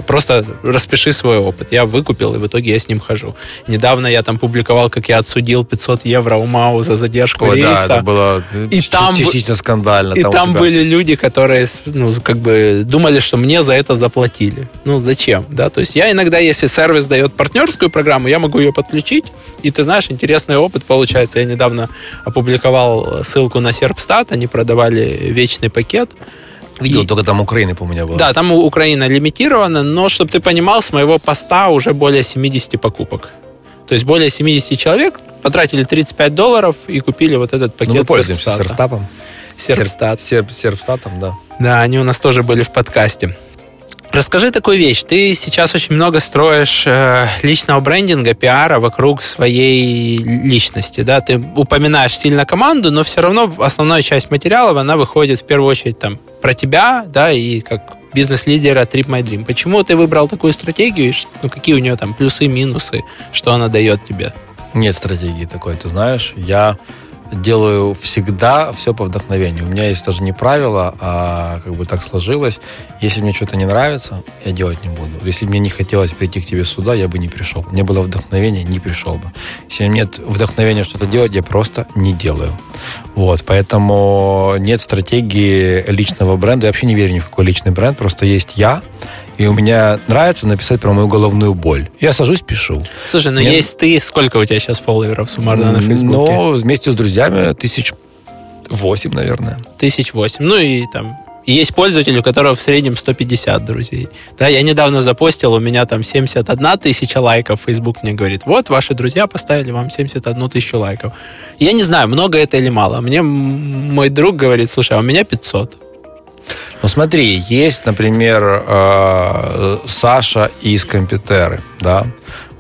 B: просто распиши свой опыт. Я выкупил, и в итоге я с ним хожу. Недавно я там публиковал, как я отсудил 500 евро у МАУ за задержку Ой, рейса.
C: Да, это было
B: и там,
C: частично скандально.
B: И там, там тебя... были люди, которые, ну, как бы думали, что мне за это заплатили. Ну, зачем, да? То есть я иногда, если сервис дает партнерскую программу, я могу ее подключить, и ты знаешь, интересный опыт получается. Я недавно опубликовал ссылку на Серпстат, они продавали вечный пакет.
C: Видел, и... только там Украины, по-моему, было.
B: Да, там Украина лимитирована, но, чтобы ты понимал, с моего поста уже более 70 покупок. То есть более 70 человек потратили 35 долларов и купили вот этот пакет. Ну, мы
C: пользуемся Серстапом.
B: Серпстат.
C: Серп, Серпстатом, да.
B: Да, они у нас тоже были в подкасте. Расскажи такую вещь. Ты сейчас очень много строишь э, личного брендинга, пиара вокруг своей личности. Да? Ты упоминаешь сильно команду, но все равно основная часть материалов, она выходит в первую очередь там, про тебя, да, и как бизнес-лидера Trip My Dream. Почему ты выбрал такую стратегию? Ну, какие у нее там плюсы, минусы, что она дает тебе?
C: Нет стратегии такой, ты знаешь. Я делаю всегда все по вдохновению. У меня есть даже не правило, а как бы так сложилось. Если мне что-то не нравится, я делать не буду. Если бы мне не хотелось прийти к тебе сюда, я бы не пришел. Не было вдохновения, не пришел бы. Если нет вдохновения что-то делать, я просто не делаю. Вот, поэтому нет стратегии личного бренда. Я вообще не верю ни в какой личный бренд. Просто есть я, и у меня нравится написать про мою головную боль. Я сажусь, пишу.
B: Слушай, ну Мне... есть ты, сколько у тебя сейчас фолловеров суммарно на Фейсбуке?
C: Ну, вместе с друзьями тысяч восемь, наверное.
B: Тысяч восемь. Ну и там есть пользователь, у которого в среднем 150 друзей. Да, я недавно запостил, у меня там 71 тысяча лайков. Facebook мне говорит, вот, ваши друзья поставили вам 71 тысячу лайков. Я не знаю, много это или мало. Мне мой друг говорит, слушай, а у меня 500.
C: Ну смотри, есть, например, э, Саша из Компьютеры, да.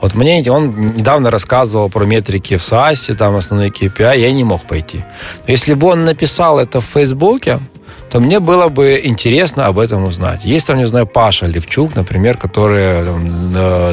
C: Вот мне он недавно рассказывал про метрики в САСе, там основные KPI, я не мог пойти. Но если бы он написал это в Фейсбуке, то мне было бы интересно об этом узнать. Есть там, не знаю, Паша Левчук, например, который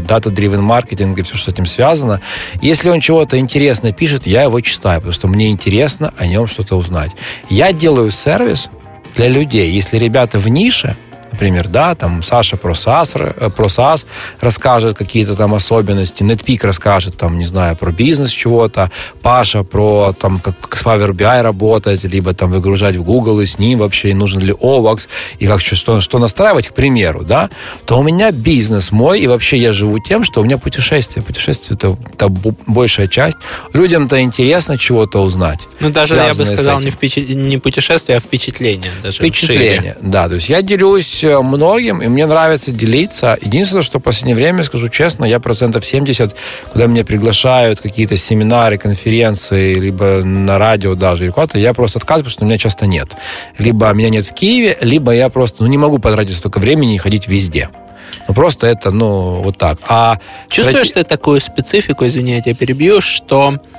C: дата-дривен маркетинг и все, что с этим связано. Если он чего-то интересно пишет, я его читаю, потому что мне интересно о нем что-то узнать. Я делаю сервис, для людей. Если ребята в нише, например, да, там Саша про SaaS, э, про SaaS расскажет какие-то там особенности, NetPeak расскажет там, не знаю, про бизнес чего-то, Паша про там, как, как с Power BI работать, либо там выгружать в Google и с ним вообще, и нужен ли OVAX, и как что, что настраивать, к примеру, да, то у меня бизнес мой, и вообще я живу тем, что у меня путешествие. Путешествие это, это большая часть. Людям-то интересно чего-то узнать.
B: Ну, даже я бы сказал, не, впечат... не путешествие, а впечатление. Даже
C: впечатление, да. То есть я делюсь многим, и мне нравится делиться. Единственное, что в последнее время, скажу честно, я процентов 70, куда меня приглашают какие-то семинары, конференции, либо на радио даже, или куда-то, я просто отказываю, потому что у меня часто нет. Либо меня нет в Киеве, либо я просто ну, не могу потратить столько времени и ходить везде. Ну, просто это, ну, вот так. А
B: Чувствуешь страти... ты такую специфику, извини, я тебя перебью, что э,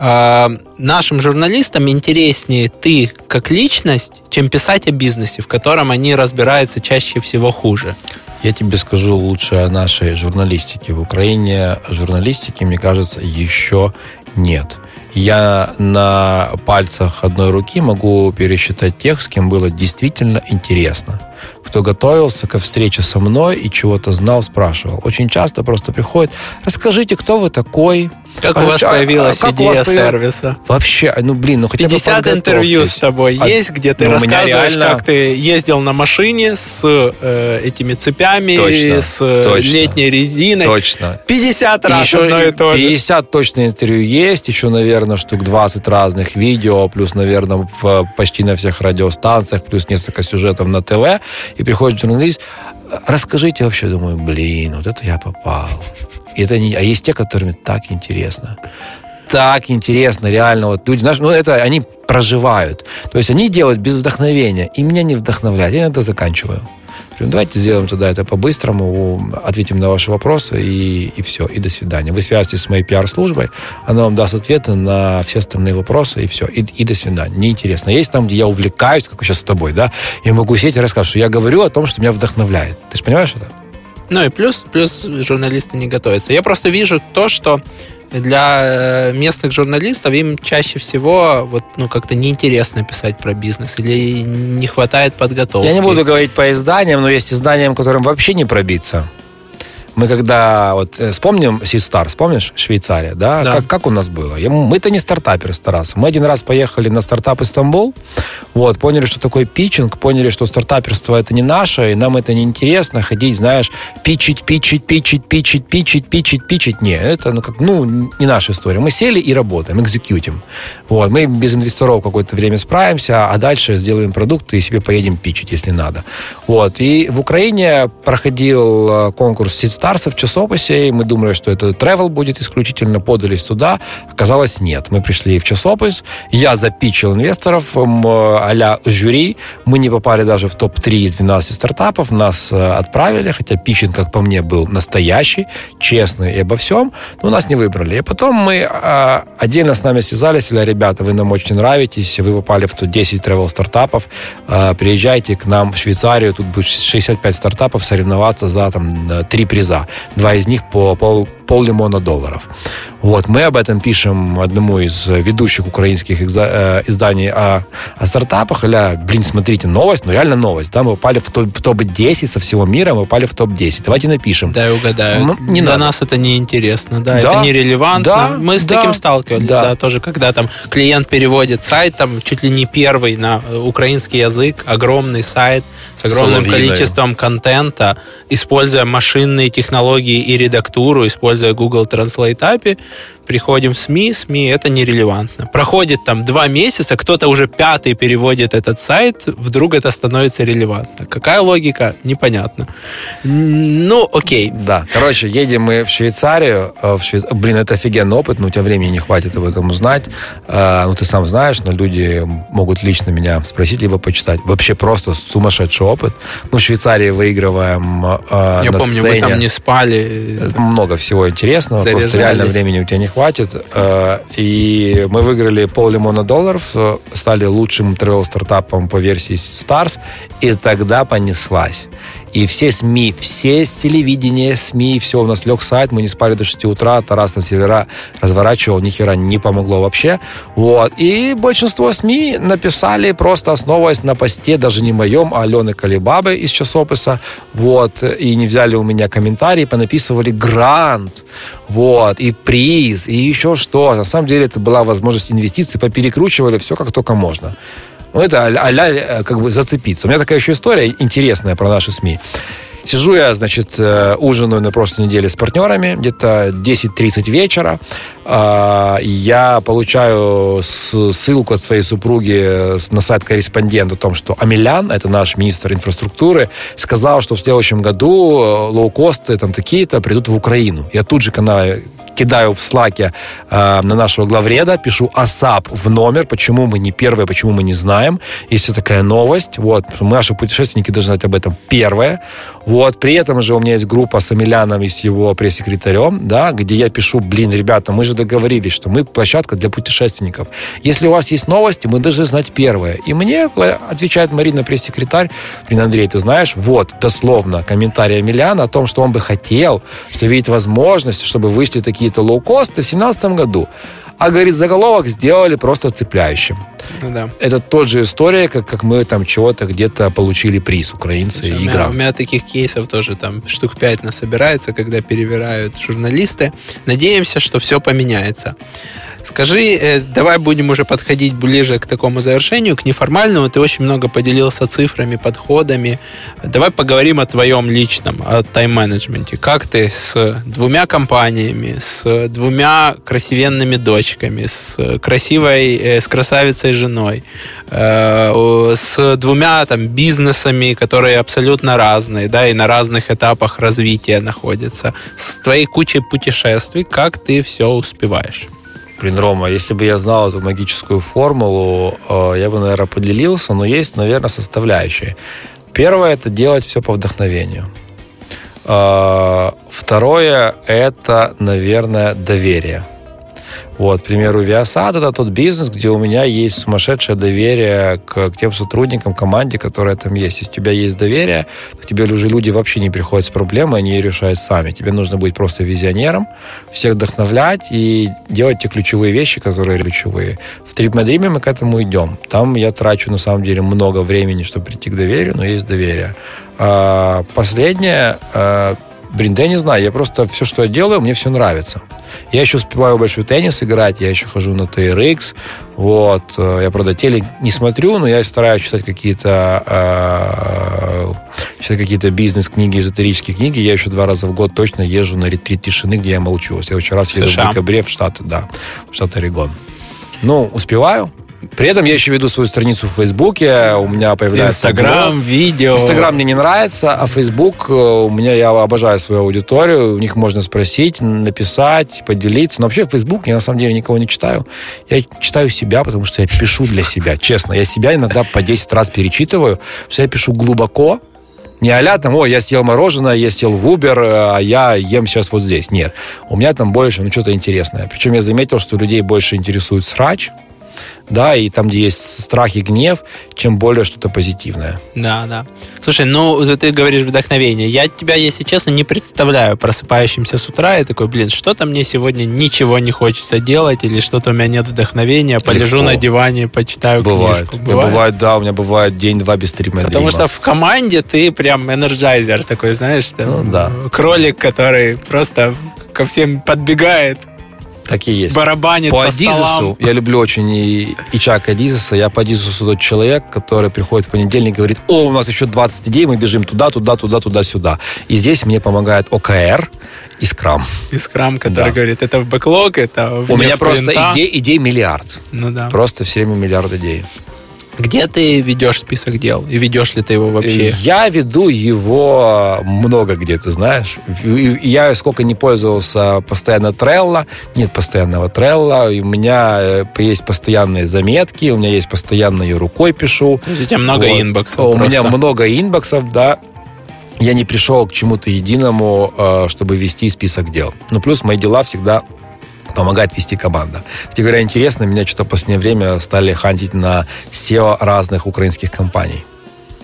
B: нашим журналистам интереснее ты как личность, чем писать о бизнесе, в котором они разбираются чаще всего хуже.
C: Я тебе скажу лучше о нашей журналистике. В Украине журналистики, мне кажется, еще нет. Я на пальцах одной руки могу пересчитать тех, с кем было действительно интересно кто готовился ко встрече со мной и чего-то знал, спрашивал. Очень часто просто приходит, расскажите, кто вы такой,
B: как а, у вас а, появилась а, идея вас сервиса?
C: Вообще, ну блин, ну хотя
B: 50 бы интервью с тобой а, есть, где ты ну, рассказываешь, реально... как ты ездил на машине с э, этими цепями, точно, с э, точно, летней резиной.
C: Точно.
B: 50 раз еще одно и то
C: же. 50 точно интервью есть, еще, наверное, штук 20 разных видео, плюс, наверное, в, почти на всех радиостанциях, плюс несколько сюжетов на ТВ. И приходит журналист, расскажите вообще, думаю, блин, вот это я попал. И это не... А есть те, которым так интересно. Так интересно, реально. Вот люди, ну это они проживают. То есть они делают без вдохновения. И меня не вдохновляет. Я иногда заканчиваю. Говорю, давайте сделаем тогда это по-быстрому, ответим на ваши вопросы и, и все, и до свидания. Вы связываетесь с моей пиар-службой, она вам даст ответы на все остальные вопросы, и все, и, и до свидания. Неинтересно. Есть там, где я увлекаюсь, как сейчас с тобой, да, я могу сидеть и рассказывать, что я говорю о том, что меня вдохновляет. Ты же понимаешь это?
B: Ну и плюс, плюс журналисты не готовятся. Я просто вижу то, что для э, местных журналистов им чаще всего вот, ну, как-то неинтересно писать про бизнес или не хватает подготовки.
C: Я не буду говорить по изданиям, но есть изданиям, которым вообще не пробиться. Мы когда, вот э, вспомним Систар, вспомнишь, Швейцария, да?
B: Да.
C: Как, как у нас было? Мы-то не стартаперы с Тарасом. Мы один раз поехали на стартап Стамбул, вот, поняли, что такое питчинг, поняли, что стартаперство это не наше, и нам это не интересно, ходить, знаешь, питчить, питчить, питчить, питчить, питчить, питчить, питчить. Не, это, ну, как, ну, не наша история. Мы сели и работаем, экзекьютим. Вот, мы без инвесторов какое-то время справимся, а дальше сделаем продукт и себе поедем питчить, если надо. Вот, и в Украине проходил э, конкурс Сидстарса в часописе, и мы думали, что это travel будет исключительно, подались туда. Оказалось, нет. Мы пришли в часопис, я запичил инвесторов, а-ля жюри, мы не попали даже в топ-3 из 12 стартапов, нас э, отправили, хотя питчинг, как по мне, был настоящий, честный и обо всем, но нас не выбрали. И потом мы э, отдельно с нами связались, сказали, ребята, вы нам очень нравитесь, вы попали в топ-10 travel стартапов, э, приезжайте к нам в Швейцарию, тут будет 65 стартапов соревноваться за там э, три приза. Два из них по пол, полмиллиона долларов. Вот, мы об этом пишем одному из ведущих украинских экза- э, изданий о, о стартапах. Или, блин, смотрите, новость, ну реально новость. Да, мы попали в, топ- в топ-10 со всего мира, мы попали в топ-10. Давайте напишем.
B: Да, я угадаю.
C: М, не
B: Для
C: надо.
B: нас это неинтересно, да,
C: Да,
B: это нерелевантно.
C: да,
B: Мы с
C: да,
B: таким сталкивались,
C: да.
B: да. тоже, когда там клиент переводит сайт, там чуть ли не первый на э, украинский язык, огромный сайт с огромным
C: Соловьиной.
B: количеством контента, используя машинные технологии и редактуру, используя Google Translate API, приходим в СМИ, СМИ это нерелевантно. Проходит там два месяца, кто-то уже пятый переводит этот сайт, вдруг это становится релевантно. Какая логика? Непонятно. Ну, окей.
C: Да, короче, едем мы в Швейцарию. э, В Швейц- Блин, это офигенный опыт, но у тебя времени не хватит об этом узнать. Э, Ну, ты сам знаешь, но люди могут лично меня спросить, либо почитать. Вообще просто сумасшедший опыт. Мы в Швейцарии выигрываем э,
B: Я
C: на
B: помню,
C: сцене.
B: вы там не спали.
C: Много всего интересного, просто реально времени у тебя не хватит. Э, И мы выиграли полмиллиона долларов, э, стали лучшим тревел-стартапом по версии Stars, и тогда понеслась. И все СМИ, все с телевидения, СМИ, все, у нас лег сайт, мы не спали до 6 утра, Тарас там сервера разворачивал, ни хера не помогло вообще. Вот. И большинство СМИ написали, просто основываясь на посте, даже не моем, а Алены Калибабы из часописа, вот, и не взяли у меня комментарии, понаписывали грант, вот, и приз, и еще что. На самом деле это была возможность инвестиций, поперекручивали все как только можно. Ну, это э, как бы зацепиться. У меня такая еще история интересная про наши СМИ. Сижу я, значит, э, ужинаю на прошлой неделе с партнерами, где-то 10.30 вечера. А, Я получаю ссылку от своей супруги с- на сайт корреспондент о том, что Амелян, это наш министр инфраструктуры, сказал, что в следующем году э, лоукосты там такие-то придут в Украину. Я тут же канал кидаю в слаке э, на нашего главреда, пишу АСАП в номер, почему мы не первые, почему мы не знаем. Есть такая новость, вот, наши путешественники должны знать об этом первое. Вот, при этом же у меня есть группа с Амеляном и с его пресс-секретарем, да, где я пишу, блин, ребята, мы же договорились, что мы площадка для путешественников. Если у вас есть новости, мы должны знать первое. И мне э, отвечает Марина, пресс-секретарь, блин, Андрей, ты знаешь, вот, дословно, комментарий Амеляна о том, что он бы хотел, что видит возможность, чтобы вышли такие-то лоукосты в 2017 году. А, говорит, заголовок сделали просто цепляющим.
B: Ну да.
C: Это тот же история, как, как мы там чего-то где-то получили приз, украинцы,
B: У
C: и
B: меня,
C: грант.
B: у меня таких кейсов тоже там штук пять насобирается, когда перевирают журналисты. Надеемся, что все поменяется. Скажи, э, давай будем уже подходить ближе к такому завершению, к неформальному. Ты очень много поделился цифрами, подходами. Давай поговорим о твоем личном, о тайм-менеджменте. Как ты с двумя компаниями, с двумя красивенными дочками, с красивой, э, с красавицей женой, э, с двумя там бизнесами, которые абсолютно разные, да, и на разных этапах развития находятся, с твоей кучей путешествий, как ты все успеваешь?
C: Блин, Рома, если бы я знал эту магическую формулу, э, я бы, наверное, поделился, но есть, наверное, составляющие. Первое – это делать все по вдохновению. Э, Второе – это, наверное, доверие. Вот, к примеру, Viasat это тот бизнес, где у меня есть сумасшедшее доверие к, к тем сотрудникам, команде, которая там есть. Если у тебя есть доверие, то тебе уже люди вообще не приходят с проблемой, они ее решают сами. Тебе нужно быть просто визионером, всех вдохновлять и делать те ключевые вещи, которые ключевые. В TripMadrim мы к этому идем. Там я трачу, на самом деле, много времени, чтобы прийти к доверию, но есть доверие. А, последнее, а, блин, да я не знаю, я просто все, что я делаю, мне все нравится. Я еще успеваю в большой теннис играть, я еще хожу на TRX, вот, э, я, правда, телек не смотрю, но я стараюсь читать какие-то э, читать какие-то бизнес-книги, эзотерические книги. Я еще два раза в год точно езжу на ретрит тишины, где я молчу. Я очень раз еду в декабре в Штаты, да, в штат Орегон. Ну, успеваю, при этом я еще веду свою страницу в Фейсбуке, у меня появляется...
B: Инстаграм, видео.
C: Инстаграм мне не нравится, а Фейсбук, э, у меня, я обожаю свою аудиторию, у них можно спросить, написать, поделиться. Но вообще Фейсбук я на самом деле никого не читаю. Я читаю себя, потому что я пишу для себя, честно. Я себя иногда по 10 раз перечитываю, что я пишу глубоко, не а там, ой, я съел мороженое, я съел в Uber, а я ем сейчас вот здесь. Нет. У меня там больше, ну, что-то интересное. Причем я заметил, что людей больше интересует срач, да, и там, где есть страх и гнев, чем более что-то позитивное.
B: Да, да. Слушай, ну, ты говоришь вдохновение. Я тебя, если честно, не представляю просыпающимся с утра и такой, блин, что-то мне сегодня ничего не хочется делать, или что-то у меня нет вдохновения, полежу Легко. на диване, почитаю
C: бывает.
B: книжку.
C: Бывает? бывает, да, у меня бывает день-два без стрима.
B: Потому что в команде ты прям энерджайзер такой, знаешь, там, ну, да. кролик, который просто ко всем подбегает,
C: так и есть.
B: Барабанит по, по Адизесу,
C: я люблю очень и, и Чака Адизеса. Я по Адизесу тот человек, который приходит в понедельник и говорит, о, у нас еще 20 идей, мы бежим туда, туда, туда, туда, сюда. И здесь мне помогает ОКР и Скрам.
B: И Скрам, который да. говорит, это в бэклог, это в
C: У меня просто идей, идей миллиард.
B: Ну да.
C: Просто все время миллиард идей.
B: Где ты ведешь список дел? И ведешь ли ты его вообще?
C: Я веду его много где, ты знаешь. Я сколько не пользовался постоянно Trello, нет постоянного Trello, у меня э, есть постоянные заметки, у меня есть постоянно ее рукой пишу.
B: То есть у тебя много вот. инбоксов
C: У просто. меня много инбоксов, да. Я не пришел к чему-то единому, э, чтобы вести список дел. Ну, плюс мои дела всегда помогает вести команда. Кстати говоря, интересно, меня что-то в последнее время стали хантить на SEO разных украинских компаний.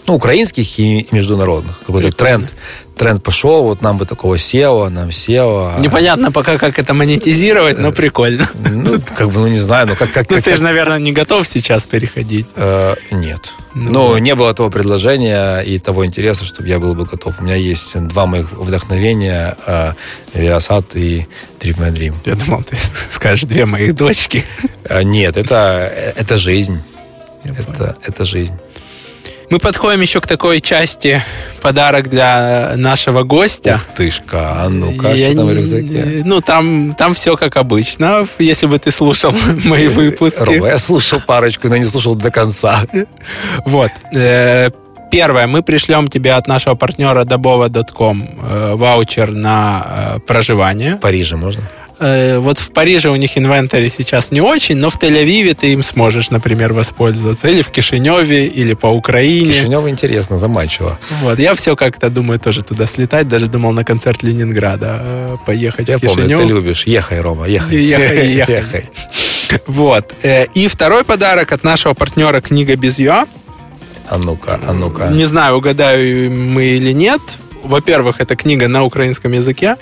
C: Ну, украинских и международных. Какой-то тренд тренд пошел, вот нам бы такого SEO, нам SEO.
B: Непонятно пока, как это монетизировать, но прикольно.
C: Ну, как бы, ну, не знаю, ну, как... как
B: ну,
C: ты
B: как... же, наверное, не готов сейчас переходить.
C: Э, нет. Ну, ну не было того предложения и того интереса, чтобы я был бы готов. У меня есть два моих вдохновения, э, Viasat и Trip My Dream.
B: Я думал, ты скажешь две моих дочки.
C: Э, нет, это, это жизнь. это, это жизнь.
B: Мы подходим еще к такой части подарок для нашего гостя.
C: Ух тышка, а ну-ка, Я что там в рюкзаке?
B: Ну, там, там все как обычно, если бы ты слушал мои выпуски.
C: Рома, я слушал парочку, но не слушал до конца.
B: Вот. Э, первое, мы пришлем тебе от нашего партнера добова.com э, ваучер на э, проживание.
C: В Париже можно?
B: Э, вот в Париже у них инвентарь сейчас не очень, но в Тель-Авиве ты им сможешь, например, воспользоваться. Или в Кишиневе, или по Украине.
C: Кишинев интересно, заманчиво.
B: Вот, я все как-то думаю тоже туда слетать. Даже думал на концерт Ленинграда э, поехать
C: я
B: в Кишинев.
C: Я помню, ты любишь. Ехай, Рома, ехай.
B: Ехай, ехай. ехай. Вот. Э, и второй подарок от нашего партнера «Книга без ё».
C: А ну-ка, а ну-ка.
B: Не знаю, угадаю мы или нет. Во-первых, это книга на украинском языке.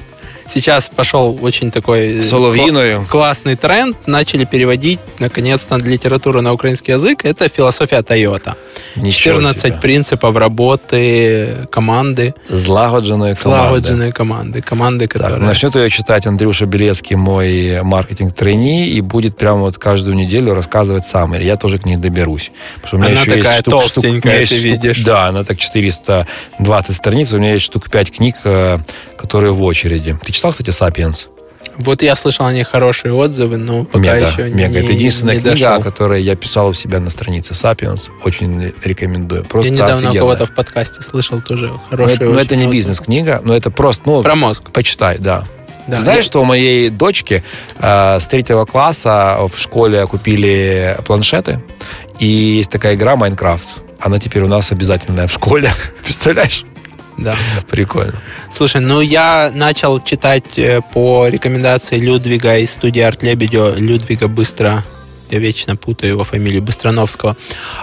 B: Сейчас пошел очень такой
C: э, Соловьиною.
B: классный тренд. Начали переводить, наконец-то, литературу на украинский язык. Это философия Тойота. 14 себе. принципов работы команды.
C: Злагодженной команды.
B: Злагодженной команды. Команды,
C: которые... Так, начнет ее читать Андрюша Белецкий, мой маркетинг-трейни, и будет прямо вот каждую неделю рассказывать сам. Или я тоже к ней доберусь.
B: Потому что у меня она еще такая есть штук, толстенькая, штук, ты штук, видишь.
C: Да, она так 420 страниц. У меня есть штук 5 книг, э, которые в очереди. Ты читал, кстати, «Сапиенс»?
B: Вот я слышал о ней хорошие отзывы, но пока мега, еще
C: мега.
B: не
C: Это единственная
B: не
C: книга,
B: дошел.
C: которую я писал у себя на странице Sapiens. Очень рекомендую. Просто
B: я недавно у кого-то в подкасте слышал тоже хорошие
C: Но, это, но это не бизнес-книга, но это просто... Ну,
B: Про мозг.
C: Почитай, да. Да. Ты знаешь, я... что у моей дочки э, с третьего класса в школе купили планшеты, и есть такая игра Майнкрафт. Она теперь у нас обязательная в школе. Представляешь?
B: Да.
C: Прикольно.
B: Слушай, ну я начал читать э, по рекомендации Людвига из студии Арт Лебедю. Людвига быстро, я вечно путаю его фамилию, Быстрановского.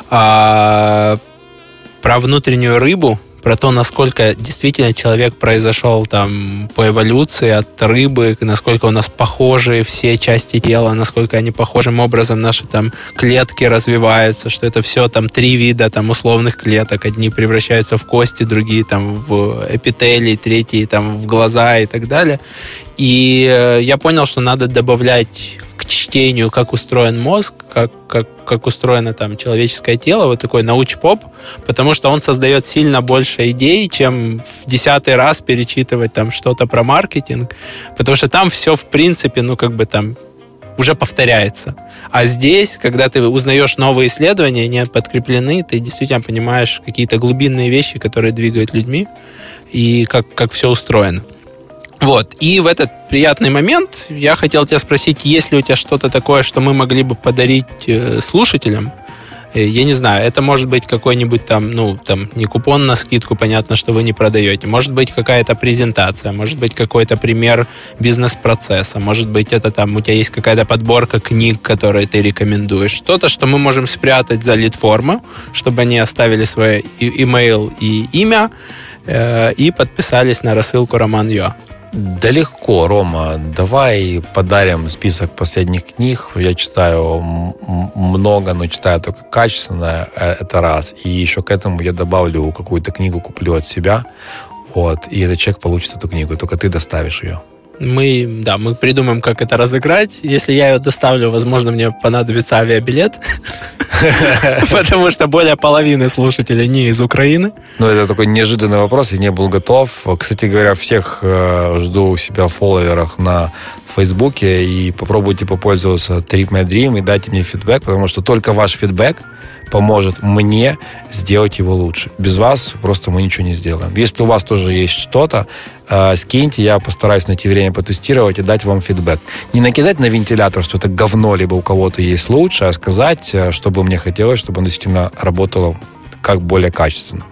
B: А, про внутреннюю рыбу, про то, насколько действительно человек произошел там по эволюции от рыбы, насколько у нас похожи все части тела, насколько они похожим образом наши там клетки развиваются, что это все там три вида там условных клеток, одни превращаются в кости, другие там в эпителий, третьи там в глаза и так далее. И э, я понял, что надо добавлять чтению, как устроен мозг, как, как, как устроено там человеческое тело, вот такой науч-поп, потому что он создает сильно больше идей, чем в десятый раз перечитывать там что-то про маркетинг, потому что там все в принципе, ну как бы там уже повторяется. А здесь, когда ты узнаешь новые исследования, не подкреплены, ты действительно понимаешь какие-то глубинные вещи, которые двигают людьми, и как, как все устроено. Вот. И в этот приятный момент я хотел тебя спросить, есть ли у тебя что-то такое, что мы могли бы подарить э, слушателям? Э, я не знаю, это может быть какой-нибудь там, ну, там, не купон на скидку, понятно, что вы не продаете. Может быть, какая-то презентация, может быть, какой-то пример бизнес-процесса, может быть, это там, у тебя есть какая-то подборка книг, которые ты рекомендуешь. Что-то, что мы можем спрятать за лид-форму, чтобы они оставили свой имейл и имя, э, и подписались на рассылку Роман Йо.
C: Да легко, Рома. Давай подарим список последних книг. Я читаю много, но читаю только качественно. Э, это раз. И еще к этому я добавлю какую-то книгу, куплю от себя. Вот. И этот человек получит эту книгу. Только ты доставишь ее.
B: Мы, да, мы придумаем, как это разыграть. Если я ее доставлю, возможно, мне понадобится авиабилет. Потому что более половины слушателей не из Украины.
C: Ну, это такой неожиданный вопрос, я не был готов. Кстати говоря, всех э, жду у себя в фолловерах на Фейсбуке и попробуйте попользоваться Trip My Dream и дайте мне фидбэк, потому что только ваш фидбэк поможет мне сделать его лучше. Без вас просто мы ничего не сделаем. Если у вас тоже есть что-то, э, скиньте, я постараюсь найти время потестировать и дать вам фидбэк. Не накидать на вентилятор, что это говно, либо у кого-то есть лучше, а сказать, э, что бы мне хотелось, чтобы оно действительно работало как более качественно.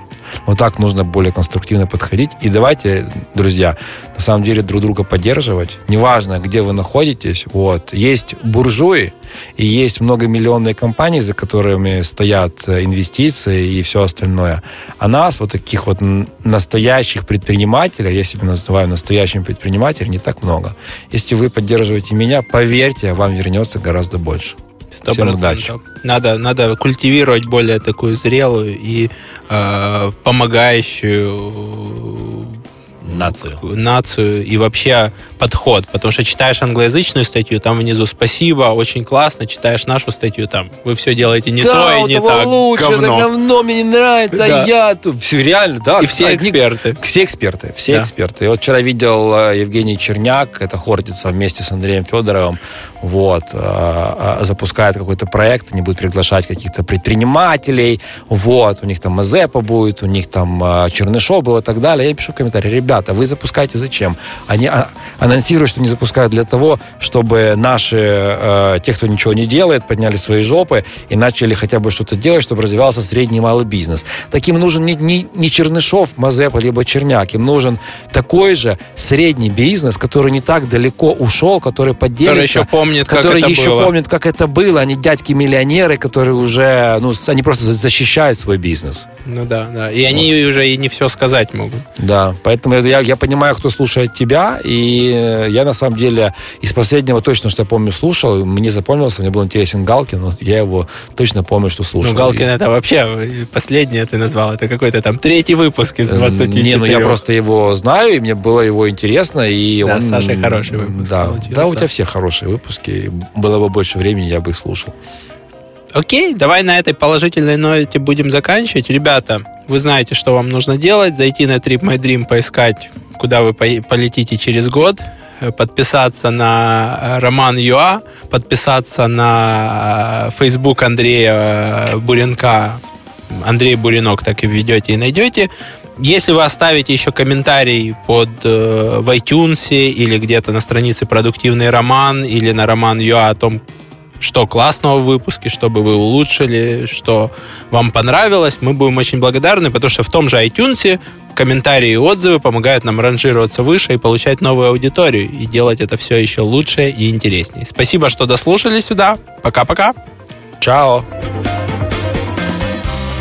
C: Вот так нужно более конструктивно подходить. И давайте, друзья, на самом деле друг друга поддерживать. Неважно, где вы находитесь. Вот. Есть буржуи, и есть многомиллионные компании, за которыми стоят э, инвестиции и все остальное. А нас, вот таких вот настоящих предпринимателей, я себя называю настоящим предпринимателем, не так много. Если вы поддерживаете меня, поверьте, вам вернется гораздо больше.
B: 100%. Всем удачи. Надо, надо культивировать более такую зрелую и э, помогающую
C: нацию.
B: нацию и вообще подход. Потому что читаешь англоязычную статью, там внизу спасибо, очень классно. Читаешь нашу статью, там вы все делаете не
C: да,
B: то и не так.
C: лучше, говно. это говно, мне не нравится, да. а я тут. Все реально, да.
B: И все эксперты.
C: Все эксперты, все да. эксперты. И вот вчера видел э, Евгений Черняк, это Хортица вместе с Андреем Федоровым, вот, э, э, запускает какой-то проект, они будут приглашать каких-то предпринимателей, вот, у них там Мазепа будет, у них там Чернышов был и так далее. Я пишу комментарий, ребята, вы запускаете зачем? Они а, анонсируют, что не запускают для того, чтобы наши, э, те, кто ничего не делает, подняли свои жопы и начали хотя бы что-то делать, чтобы развивался средний и малый бизнес. Таким нужен не, не, не Чернышов, Мазепа, либо Черняк. Им нужен такой же средний бизнес, который не так далеко ушел, который поделится.
B: Который еще помнит,
C: как
B: который
C: это еще
B: было.
C: помнит, как это было. Они дядьки-миллионеры, которые уже, ну, они просто защищают свой бизнес.
B: Ну да, да. И они вот. уже и не все сказать могут.
C: Да, поэтому я, я понимаю, кто слушает тебя, и я на самом деле из последнего точно, что я помню, слушал, мне запомнился, мне был интересен Галкин, но я его точно помню, что слушал.
B: Ну, Галкин это вообще последнее ты назвал, это какой-то там третий выпуск из 24.
C: Не, ну я просто его знаю, и мне было его интересно, и
B: да,
C: он...
B: Саша хороший выпуск
C: Да, да, у тебя все хорошие выпуски, было бы больше времени, я бы их слушал.
B: Окей, давай на этой положительной ноте будем заканчивать. Ребята, вы знаете, что вам нужно делать. Зайти на Trip My Dream, поискать, куда вы полетите через год подписаться на Роман Юа, подписаться на Facebook Андрея Буренка, Андрей Буренок, так и введете и найдете. Если вы оставите еще комментарий под э, в iTunes или где-то на странице «Продуктивный роман» или на роман Юа о том, что классного в выпуске, чтобы вы улучшили, что вам понравилось. Мы будем очень благодарны, потому что в том же iTunes комментарии и отзывы помогают нам ранжироваться выше и получать новую аудиторию и делать это все еще лучше и интереснее. Спасибо, что дослушали сюда. Пока-пока.
C: Чао.